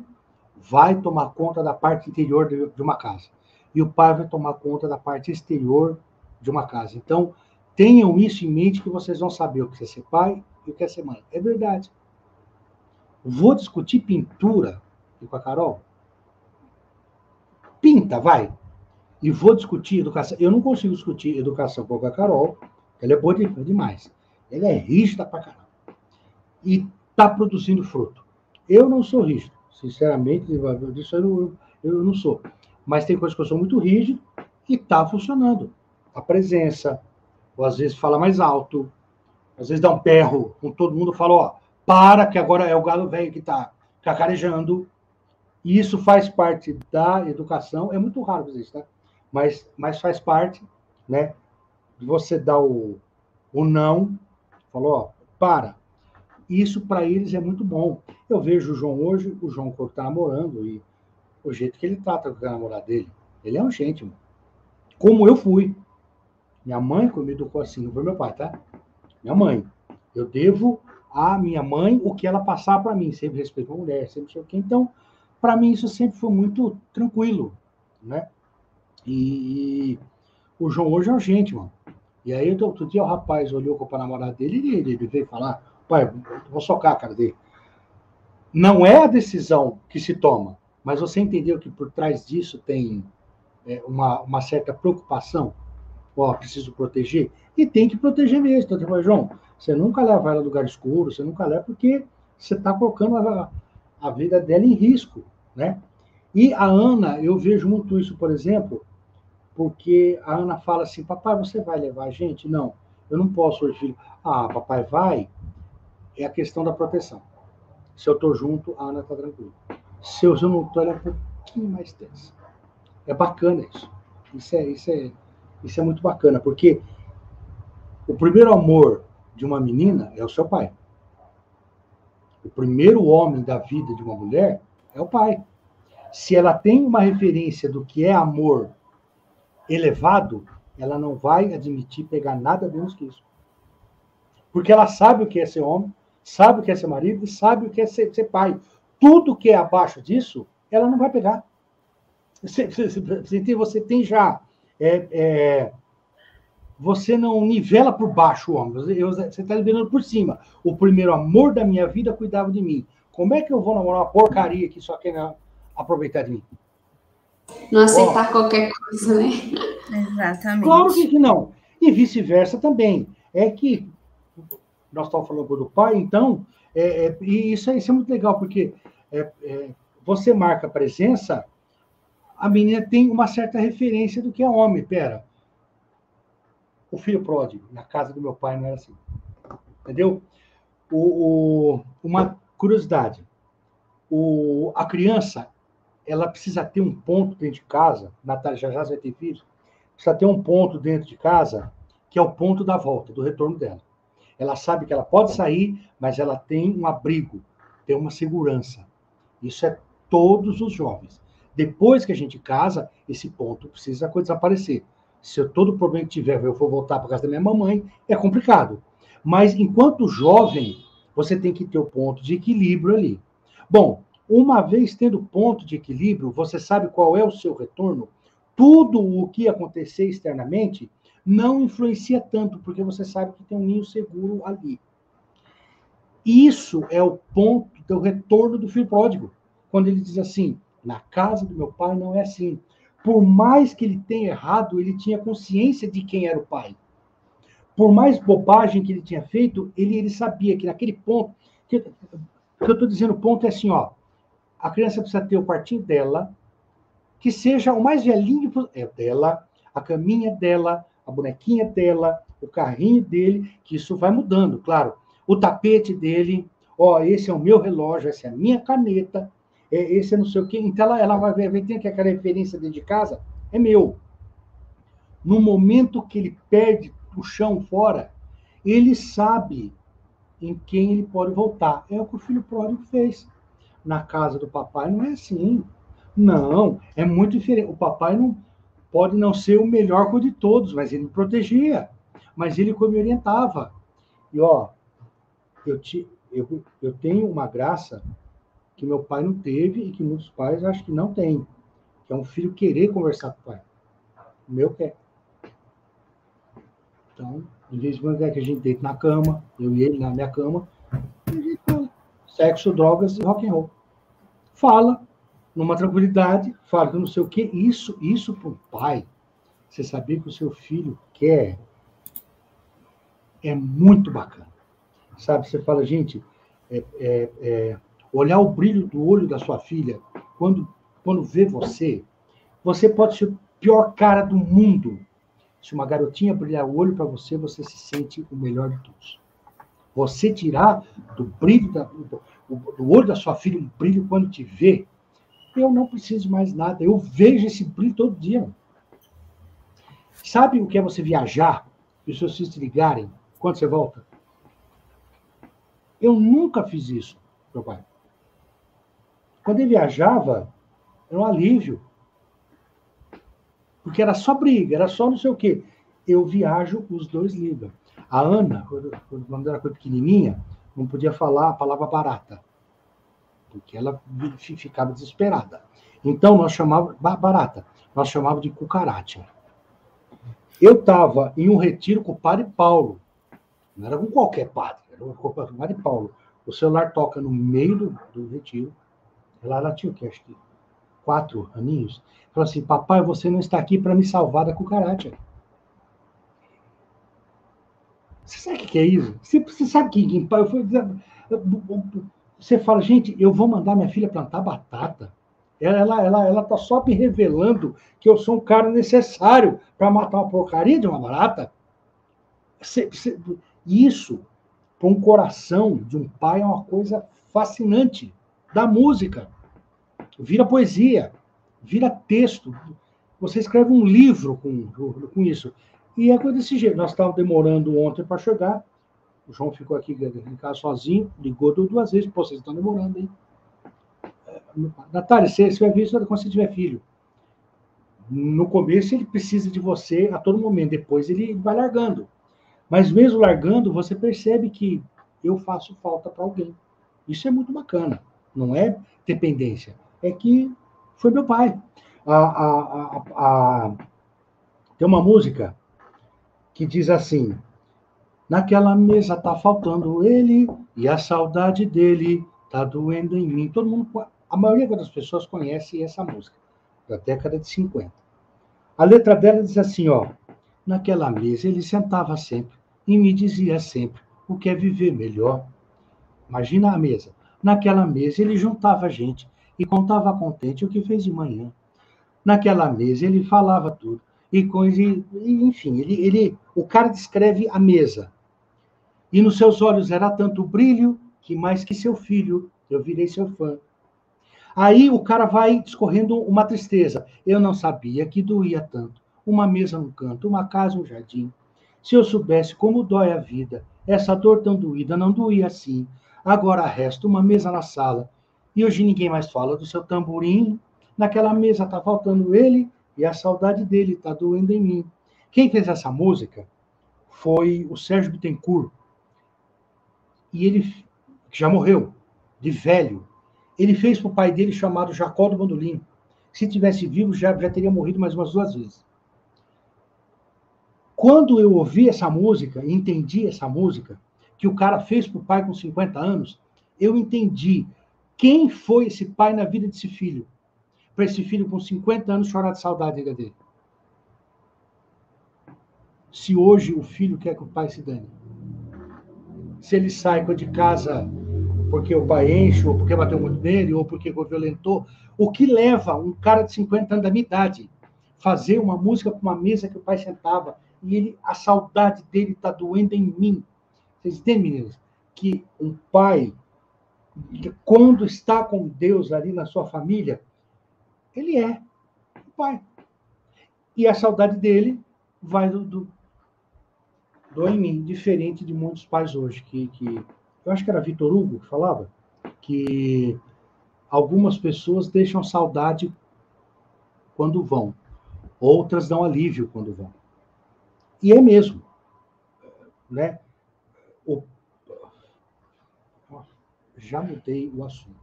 vai tomar conta da parte interior de uma casa e o pai vai tomar conta da parte exterior de uma casa. Então, tenham isso em mente que vocês vão saber o que é ser pai e o que é ser mãe. É verdade. Vou discutir pintura com a Carol? Pinta, vai. E vou discutir educação. Eu não consigo discutir educação com a Carol, ela é boa demais. Ela é rígida pra caramba. E está produzindo fruto. Eu não sou rígido, sinceramente, disso eu não, eu não sou. Mas tem coisas que eu sou muito rígido e está funcionando. A presença, ou às vezes fala mais alto, às vezes dá um perro, com todo mundo fala, ó, para, que agora é o galo velho que está cacarejando. E isso faz parte da educação. É muito raro fazer isso, tá? Mas, mas faz parte, né? Você dar o, o não, falou, ó, para. Isso para eles é muito bom. Eu vejo o João hoje, o João quando está namorando, e o jeito que ele trata com a namorada dele. Ele é um gente. Como eu fui. Minha mãe me educou assim, não foi meu pai, tá? Minha mãe. Eu devo a minha mãe o que ela passava para mim, sempre respeito a mulher, sempre sei o quê. Então, para mim isso sempre foi muito tranquilo, né? E, e o João hoje é um gente, mano. E aí, outro dia, o rapaz olhou para a namorada dele e ele, ele veio falar: pai, vou socar a cara dele. Não é a decisão que se toma, mas você entendeu que por trás disso tem é, uma, uma certa preocupação? Ó, preciso proteger. E tem que proteger mesmo. Então, tipo, João, você nunca leva ela a lugar escuro, você nunca leva porque você está colocando a, a vida dela em risco, né? E a Ana, eu vejo muito isso, por exemplo, porque a Ana fala assim, papai, você vai levar a gente? Não, eu não posso hoje, filho. Ah, papai vai, é a questão da proteção. Se eu estou junto, a Ana está tranquila. Se eu não estou, ela é um pouquinho mais tensa. É bacana isso. Isso é, isso é, isso é muito bacana, porque o primeiro amor de uma menina é o seu pai. O primeiro homem da vida de uma mulher é o pai. Se ela tem uma referência do que é amor elevado, ela não vai admitir pegar nada menos que isso. Porque ela sabe o que é ser homem, sabe o que é ser marido e sabe o que é ser, ser pai. Tudo que é abaixo disso, ela não vai pegar. Você, você, você tem já. É, é, você não nivela por baixo o homem, você está liberando por cima. O primeiro amor da minha vida cuidava de mim. Como é que eu vou namorar uma porcaria que só quer aproveitar de mim? Não aceitar oh. qualquer coisa, né? Exatamente. Claro que não. E vice-versa também. É que nós estamos falando do pai, então, é, é, e isso, isso é muito legal, porque é, é, você marca presença, a menina tem uma certa referência do que é homem. Pera, o filho pródigo, na casa do meu pai não era assim. Entendeu? O, o uma curiosidade. O, a criança, ela precisa ter um ponto dentro de casa, Natália já já vai ter filhos, precisa ter um ponto dentro de casa que é o ponto da volta, do retorno dela. Ela sabe que ela pode sair, mas ela tem um abrigo, tem uma segurança. Isso é todos os jovens. Depois que a gente casa, esse ponto precisa desaparecer. Se eu, todo problema que tiver eu for voltar para casa da minha mamãe, é complicado. Mas enquanto jovem, você tem que ter o ponto de equilíbrio ali. Bom, uma vez tendo ponto de equilíbrio, você sabe qual é o seu retorno. Tudo o que acontecer externamente não influencia tanto, porque você sabe que tem um ninho seguro ali. Isso é o ponto do retorno do filho pródigo. Quando ele diz assim: na casa do meu pai não é assim. Por mais que ele tenha errado, ele tinha consciência de quem era o pai. Por mais bobagem que ele tinha feito, ele, ele sabia que naquele ponto. Que, que eu estou dizendo, o ponto é assim: ó, a criança precisa ter o quartinho dela, que seja o mais velhinho é dela, a caminha dela, a bonequinha dela, o carrinho dele, que isso vai mudando, claro. O tapete dele, ó, esse é o meu relógio, essa é a minha caneta, é, esse é não sei o quê. Então ela, ela vai ver, tem que aquela referência dentro de casa, é meu. No momento que ele perde o chão fora, ele sabe em quem ele pode voltar. É o que o filho pródigo fez. Na casa do papai não é assim. Não, é muito diferente. O papai não pode não ser o melhor de todos, mas ele me protegia, mas ele me orientava. E ó, eu, te, eu, eu tenho uma graça que meu pai não teve e que muitos pais acho que não têm, que é um filho querer conversar com o pai. O meu quer. Então, de vez em quando é que a gente deita na cama, eu e ele na minha cama, a gente fala sexo, drogas e rock and roll. Fala, numa tranquilidade, fala não sei o que, isso, isso para o pai, você saber que o seu filho quer, é muito bacana. Sabe, você fala, gente, é, é, é, olhar o brilho do olho da sua filha quando, quando vê você, você pode ser o pior cara do mundo. Se uma garotinha brilhar o olho para você, você se sente o melhor de todos. Você tirar do brilho da, do, do olho da sua filha um brilho quando te vê, eu não preciso mais nada. Eu vejo esse brilho todo dia. Sabe o que é você viajar e os seus filhos te ligarem quando você volta? Eu nunca fiz isso, meu pai. Quando ele viajava, era um alívio. Porque era só briga, era só não sei o quê. Eu viajo, os dois ligam. A Ana, quando, quando era pequenininha, não podia falar a palavra barata porque ela ficava desesperada. Então, nós chamávamos, barata, nós chamávamos de cucaracha. Eu estava em um retiro com o padre Paulo, não era com qualquer padre, era com o padre Paulo. O celular toca no meio do, do retiro, ela, ela tinha o que, acho que quatro aninhos, falou assim, papai, você não está aqui para me salvar da cucaracha. Você sabe o que é isso? Você, você sabe que eu fui, você fala, gente, eu vou mandar minha filha plantar batata. Ela ela ela tá só me revelando que eu sou um cara necessário para matar uma porcaria de uma barata. Isso, para um coração de um pai, é uma coisa fascinante. Da música. Vira poesia, vira texto. Você escreve um livro com, com isso. E é desse jeito. Nós estávamos demorando ontem para chegar. O João ficou aqui em casa sozinho, ligou duas vezes. Pô, vocês estão demorando, hein? Natália, você, você vai ver isso quando você tiver filho. No começo, ele precisa de você a todo momento, depois ele vai largando. Mas mesmo largando, você percebe que eu faço falta para alguém. Isso é muito bacana. Não é dependência. É que foi meu pai. A, a, a, tem uma música que diz assim: Naquela mesa tá faltando ele e a saudade dele tá doendo em mim. Todo mundo, a maioria das pessoas conhece essa música da década de 50. A letra dela diz assim, ó: Naquela mesa ele sentava sempre e me dizia sempre o que é viver melhor. Imagina a mesa. Naquela mesa ele juntava gente e contava contente o que fez de manhã. Naquela mesa ele falava tudo e coisa, enfim, ele, ele, o cara descreve a mesa. E nos seus olhos era tanto brilho que mais que seu filho eu virei seu fã. Aí o cara vai discorrendo uma tristeza. Eu não sabia que doía tanto. Uma mesa no canto, uma casa, um jardim. Se eu soubesse como dói a vida, essa dor tão doída não doía assim. Agora resta uma mesa na sala. E hoje ninguém mais fala do seu tamborim. Naquela mesa tá faltando ele e a saudade dele tá doendo em mim. Quem fez essa música foi o Sérgio Bittencourt. E ele já morreu, de velho. Ele fez para o pai dele chamado Jacó do Bandolim. Se tivesse vivo, já, já teria morrido mais umas duas vezes. Quando eu ouvi essa música, entendi essa música, que o cara fez para o pai com 50 anos, eu entendi quem foi esse pai na vida desse filho para esse filho com 50 anos chorar de saudade dele? Se hoje o filho quer que o pai se dane. Se ele sai de casa porque o pai enche, ou porque bateu muito nele, ou porque o violentou, o que leva um cara de 50 anos da minha idade fazer uma música para uma mesa que o pai sentava e ele, a saudade dele está doendo em mim. Vocês entendem, meninas? Que um pai, quando está com Deus ali na sua família, ele é o pai. E a saudade dele vai do, do, do em mim, diferente de muitos pais hoje, que, que eu acho que era Vitor Hugo que falava, que algumas pessoas deixam saudade quando vão, outras dão alívio quando vão. E é mesmo, né? O... Já mudei o assunto.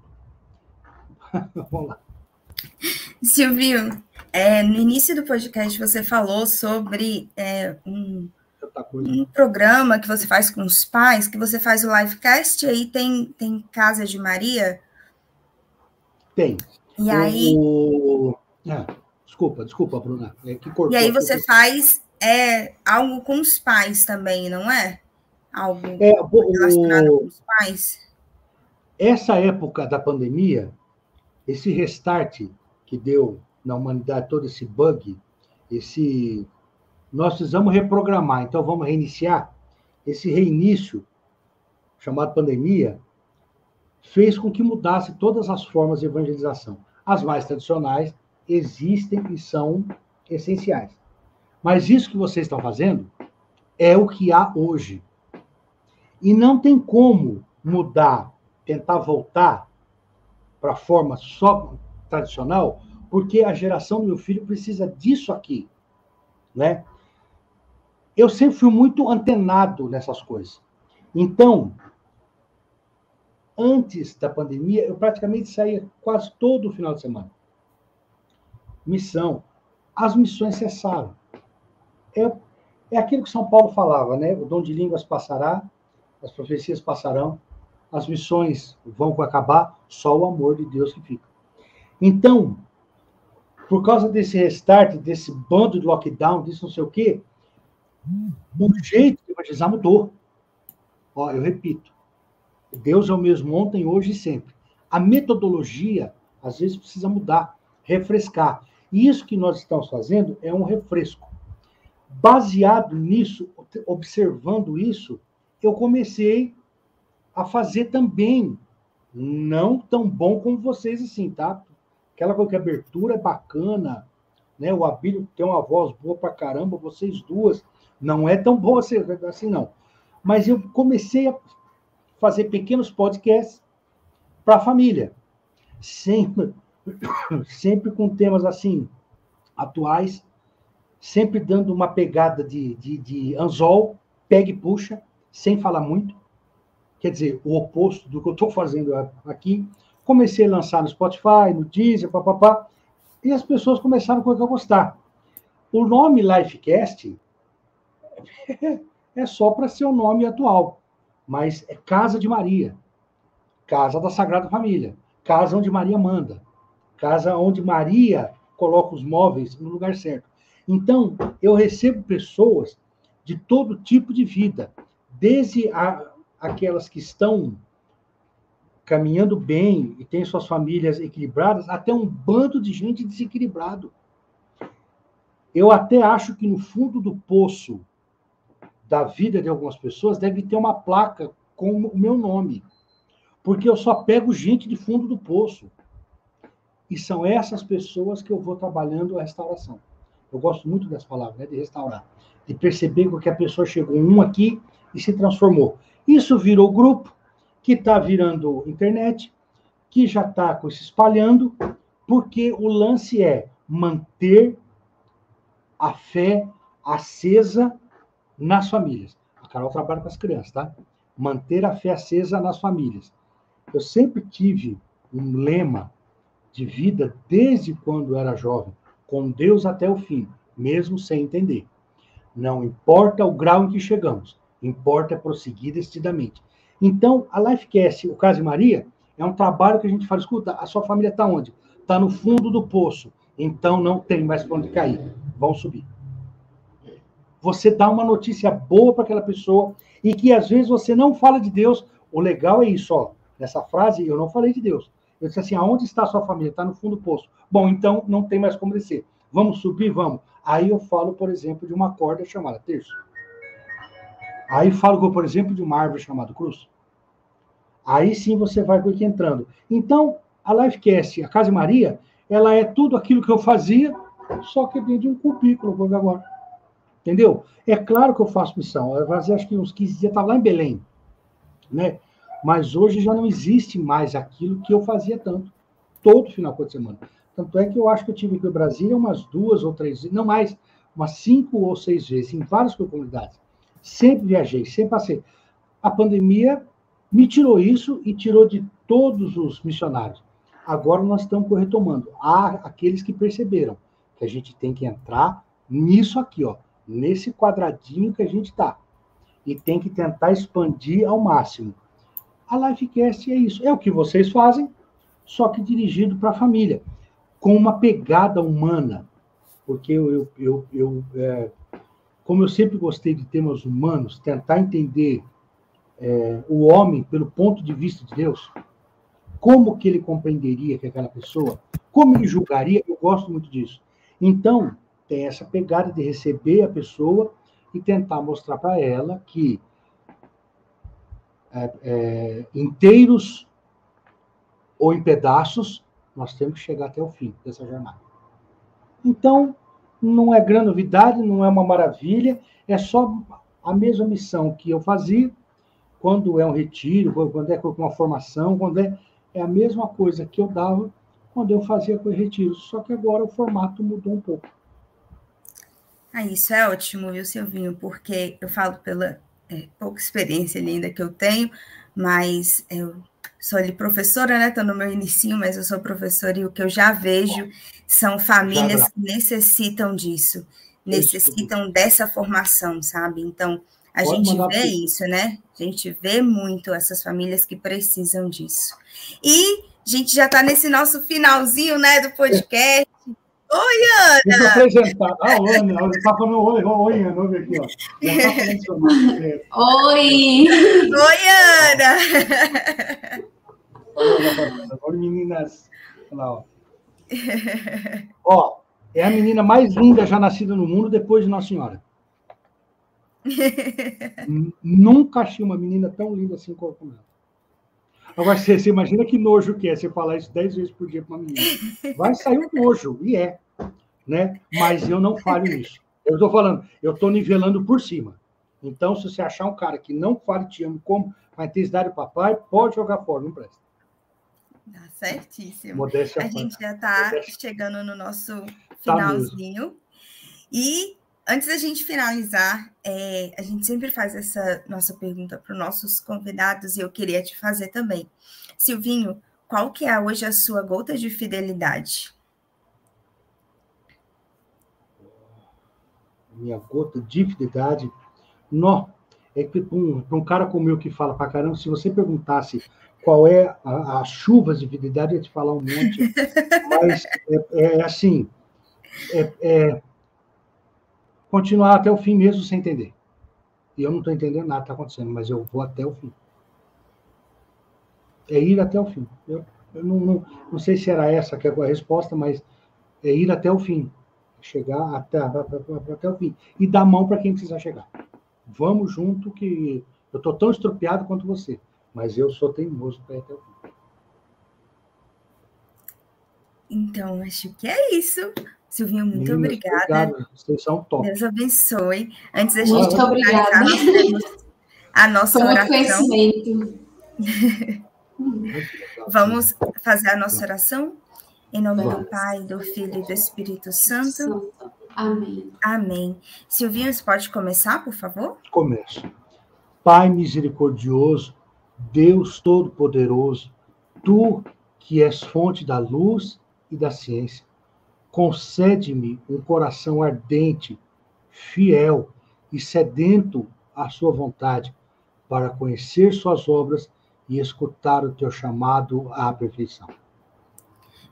Vamos lá. Silvio, é, no início do podcast você falou sobre é, um, um, programa que você faz com os pais, que você faz o livecast, e aí tem, tem Casa de Maria? Tem. E aí... O... Ah, desculpa, desculpa, Bruna. É que cortou, e aí você faz é, algo com os pais também, não é? Algo é, relacionado o... com os pais? Essa época da pandemia, esse restart que deu na humanidade todo esse bug, esse nós precisamos reprogramar, então vamos reiniciar. Esse reinício, chamado pandemia, fez com que mudasse todas as formas de evangelização. As mais tradicionais existem e são essenciais. Mas isso que vocês estão fazendo é o que há hoje. E não tem como mudar, tentar voltar para a forma só tradicional, porque a geração do meu filho precisa disso aqui, né? Eu sempre fui muito antenado nessas coisas. Então, antes da pandemia, eu praticamente saía quase todo final de semana. Missão. As missões cessaram. É, é aquilo que São Paulo falava, né? O dom de línguas passará, as profecias passarão, as missões vão acabar, só o amor de Deus que fica. Então, por causa desse restart, desse bando de lockdown, disso não sei o quê, o jeito de evangelizar mudou. Ó, eu repito, Deus é o mesmo ontem, hoje e sempre. A metodologia, às vezes, precisa mudar, refrescar. E isso que nós estamos fazendo é um refresco. Baseado nisso, observando isso, eu comecei a fazer também, não tão bom como vocês assim, tá? aquela coisa que a abertura é bacana, né? O Abílio tem uma voz boa pra caramba, vocês duas. Não é tão boa assim, não. Mas eu comecei a fazer pequenos podcasts para a família. sempre, sempre com temas assim, atuais, sempre dando uma pegada de, de, de anzol, pega e puxa, sem falar muito. Quer dizer, o oposto do que eu estou fazendo aqui. Comecei a lançar no Spotify, no Deezer, papapá, e as pessoas começaram a gostar. O nome Lifecast é só para ser o nome atual, mas é Casa de Maria, Casa da Sagrada Família, casa onde Maria manda, casa onde Maria coloca os móveis no lugar certo. Então, eu recebo pessoas de todo tipo de vida, desde a, aquelas que estão caminhando bem e têm suas famílias equilibradas, até um bando de gente desequilibrado. Eu até acho que no fundo do poço da vida de algumas pessoas deve ter uma placa com o meu nome, porque eu só pego gente de fundo do poço. E são essas pessoas que eu vou trabalhando a restauração. Eu gosto muito dessa palavra, né, de restaurar, de perceber que a pessoa chegou um aqui e se transformou. Isso virou grupo, que está virando internet, que já está se espalhando, porque o lance é manter a fé acesa nas famílias. A Carol trabalha com as crianças, tá? Manter a fé acesa nas famílias. Eu sempre tive um lema de vida desde quando era jovem, com Deus até o fim, mesmo sem entender. Não importa o grau em que chegamos, importa prosseguir decididamente. Então, a Lifecast, o caso Maria, é um trabalho que a gente fala, escuta, a sua família está onde? Está no fundo do poço, então não tem mais para onde cair, vão subir você dá uma notícia boa para aquela pessoa e que às vezes você não fala de Deus. O legal é isso, ó. Nessa frase eu não falei de Deus. Eu disse assim: aonde está a sua família? Está no fundo do poço. Bom, então não tem mais como descer. Vamos subir? Vamos. Aí eu falo, por exemplo, de uma corda chamada terço. Aí falo, por exemplo, de uma árvore chamada cruz. Aí sim você vai entrando. Então, a Lifecast, a Casa Maria, ela é tudo aquilo que eu fazia, só que dentro de um cubículo, agora. Entendeu? É claro que eu faço missão. Eu fazia, acho que uns 15 dias estava lá em Belém. Né? Mas hoje já não existe mais aquilo que eu fazia tanto, todo final de semana. Tanto é que eu acho que eu tive aqui no Brasília umas duas ou três vezes, não mais, umas cinco ou seis vezes, em várias comunidades. Sempre viajei, sempre passei. A pandemia me tirou isso e tirou de todos os missionários. Agora nós estamos retomando. Há aqueles que perceberam que a gente tem que entrar nisso aqui, ó nesse quadradinho que a gente está. E tem que tentar expandir ao máximo. A Lifecast é isso. É o que vocês fazem, só que dirigido para a família, com uma pegada humana. Porque eu, eu, eu, eu é, como eu sempre gostei de temas humanos, tentar entender é, o homem pelo ponto de vista de Deus, como que ele compreenderia que aquela pessoa, como ele julgaria, eu gosto muito disso. Então, tem essa pegada de receber a pessoa e tentar mostrar para ela que é, é, inteiros ou em pedaços, nós temos que chegar até o fim dessa jornada. Então, não é grande novidade, não é uma maravilha, é só a mesma missão que eu fazia quando é um retiro, quando é uma formação, quando é, é a mesma coisa que eu dava quando eu fazia com retiros, só que agora o formato mudou um pouco. Ah, isso é ótimo, viu, Silvinho? Porque eu falo pela é, pouca experiência ainda que eu tenho, mas eu sou ali professora, né? Estou no meu início, mas eu sou professora e o que eu já vejo são famílias que necessitam disso, necessitam dessa formação, sabe? Então, a Pode gente vê isso, né? A gente vê muito essas famílias que precisam disso. E a gente já está nesse nosso finalzinho, né, do podcast. Oi, Ana! Deixa eu apresentar. Ah, Ana, ela está falando oi, oi, Ana, olha aqui, ó. Tá oi! Oi, Ana! Oi, meninas. Olha lá, ó. Ó, é a menina mais linda já nascida no mundo depois de Nossa Senhora. Nunca achei uma menina tão linda assim como ela. Agora, você, você imagina que nojo que é você falar isso dez vezes por dia para uma menina. Vai sair um nojo, e é. Né? Mas eu não falho nisso. Eu estou falando, eu estou nivelando por cima. Então, se você achar um cara que não fale te amo como a intensidade do papai, pode jogar fora, não presta. Tá certíssimo. Modéstia a gente já está chegando no nosso tá finalzinho. Tá e antes da gente finalizar, é, a gente sempre faz essa nossa pergunta para os nossos convidados e eu queria te fazer também. Silvinho, qual que é hoje a sua gota de fidelidade? Minha gota de fidelidade? Não, é que para um, um, cara como eu que fala para caramba, se você perguntasse qual é as chuvas de fidelidade, eu ia te falar um monte. Mas é, é assim, é, é, continuar até o fim mesmo sem entender. E eu não estou entendendo nada que está acontecendo, mas eu vou até o fim. É ir até o fim. Eu, eu não, não, não, sei se era essa que é a resposta, mas é ir até o fim. Chegar até, até o fim. E dar mão para quem precisa chegar. Vamos junto que eu estou tão estropiado quanto você mas eu sou teimoso para ir até o fim. Então, acho que é isso. Silvinho, muito Meninas, obrigada. Obrigado. Vocês são top. Deus abençoe. Antes da gente muito obrigada. a nossa Foi oração. Conhecimento. Vamos fazer a nossa oração? Em nome Vamos. do Pai, do Filho e do Espírito Santo. Amém. Amém. Silvinho, você pode começar, por favor? Começo. Pai misericordioso, Deus Todo-Poderoso, tu que és fonte da luz e da ciência, concede-me um coração ardente, fiel e sedento à sua vontade, para conhecer suas obras e escutar o teu chamado à perfeição.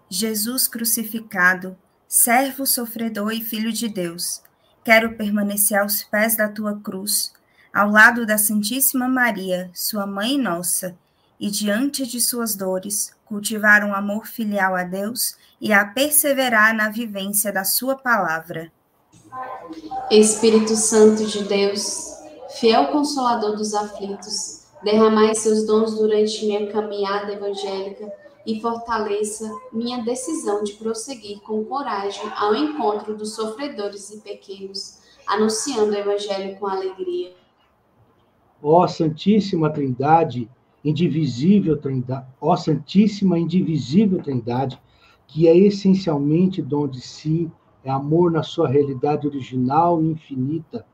Jesus crucificado, servo sofredor e filho de Deus, quero permanecer aos pés da tua cruz ao lado da Santíssima Maria, sua mãe nossa, e diante de suas dores, cultivar um amor filial a Deus e a perseverar na vivência da sua palavra. Espírito Santo de Deus, fiel consolador dos aflitos, derramai seus dons durante minha caminhada evangélica e fortaleça minha decisão de prosseguir com coragem ao encontro dos sofredores e pequenos, anunciando o evangelho com alegria Ó Santíssima Trindade, indivisível Trindade, ó Santíssima indivisível Trindade, que é essencialmente dom de si, é amor na sua realidade original e infinita.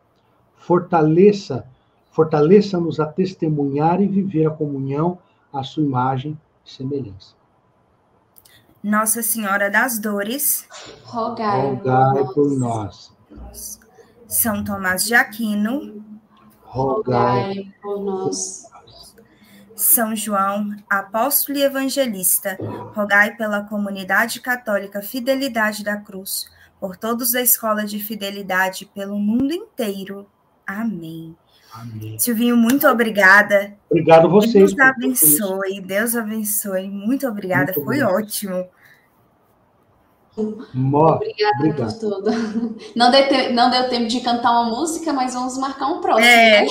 Fortaleça, fortaleça-nos a testemunhar e viver a comunhão à sua imagem e semelhança. Nossa Senhora das Dores, rogai, rogai por nós. São Tomás de Aquino, rogai por nós. São João, apóstolo e evangelista, rogai pela comunidade católica Fidelidade da Cruz, por todos da escola de fidelidade pelo mundo inteiro. Amém. Amém. Silvinho, muito obrigada. Obrigado a vocês. Deus abençoe, Deus abençoe. Muito obrigada, muito foi ótimo. Obrigada Obrigado. por tudo. Não deu, te... não deu tempo de cantar uma música, mas vamos marcar um próximo. É, né?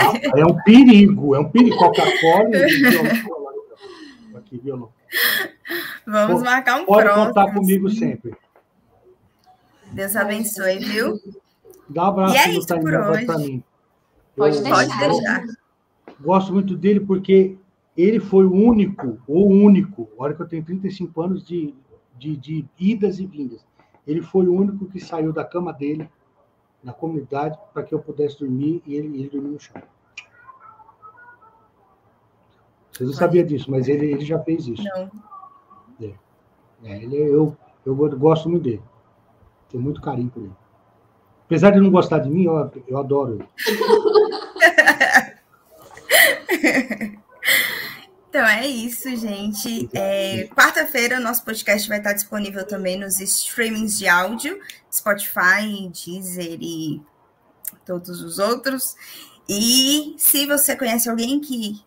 ah, é um perigo, é um perigo. Coca-Cola Aqui, violão. Vamos Pô, marcar um pode próximo. Pode contar comigo sempre. Deus abençoe, viu? Dá um abraço e é isso por hoje. para mim. Pode deixar. Pode deixar. Gosto muito dele porque ele foi o único, o único, olha que eu tenho 35 anos de de, de idas e vindas. Ele foi o único que saiu da cama dele, na comunidade, para que eu pudesse dormir e ele, ele dormiu no chão. Vocês não sabiam disso, mas ele, ele já fez isso. Não. É. É, ele, eu, eu gosto muito dele. Tenho muito carinho por ele. Apesar de não gostar de mim, eu, eu adoro ele. Então é isso, gente. É, Quarta-feira, nosso podcast vai estar disponível também nos streamings de áudio, Spotify, Deezer e todos os outros. E se você conhece alguém que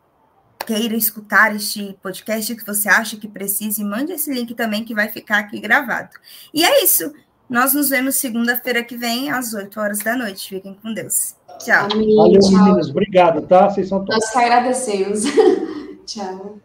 queira escutar este podcast, que você acha que precise, mande esse link também que vai ficar aqui gravado. E é isso. Nós nos vemos segunda-feira que vem, às 8 horas da noite. Fiquem com Deus. Tchau. Amém. Valeu, Tchau. meninas. Obrigado, tá? Vocês são todos. Nós que agradecemos. Ciao.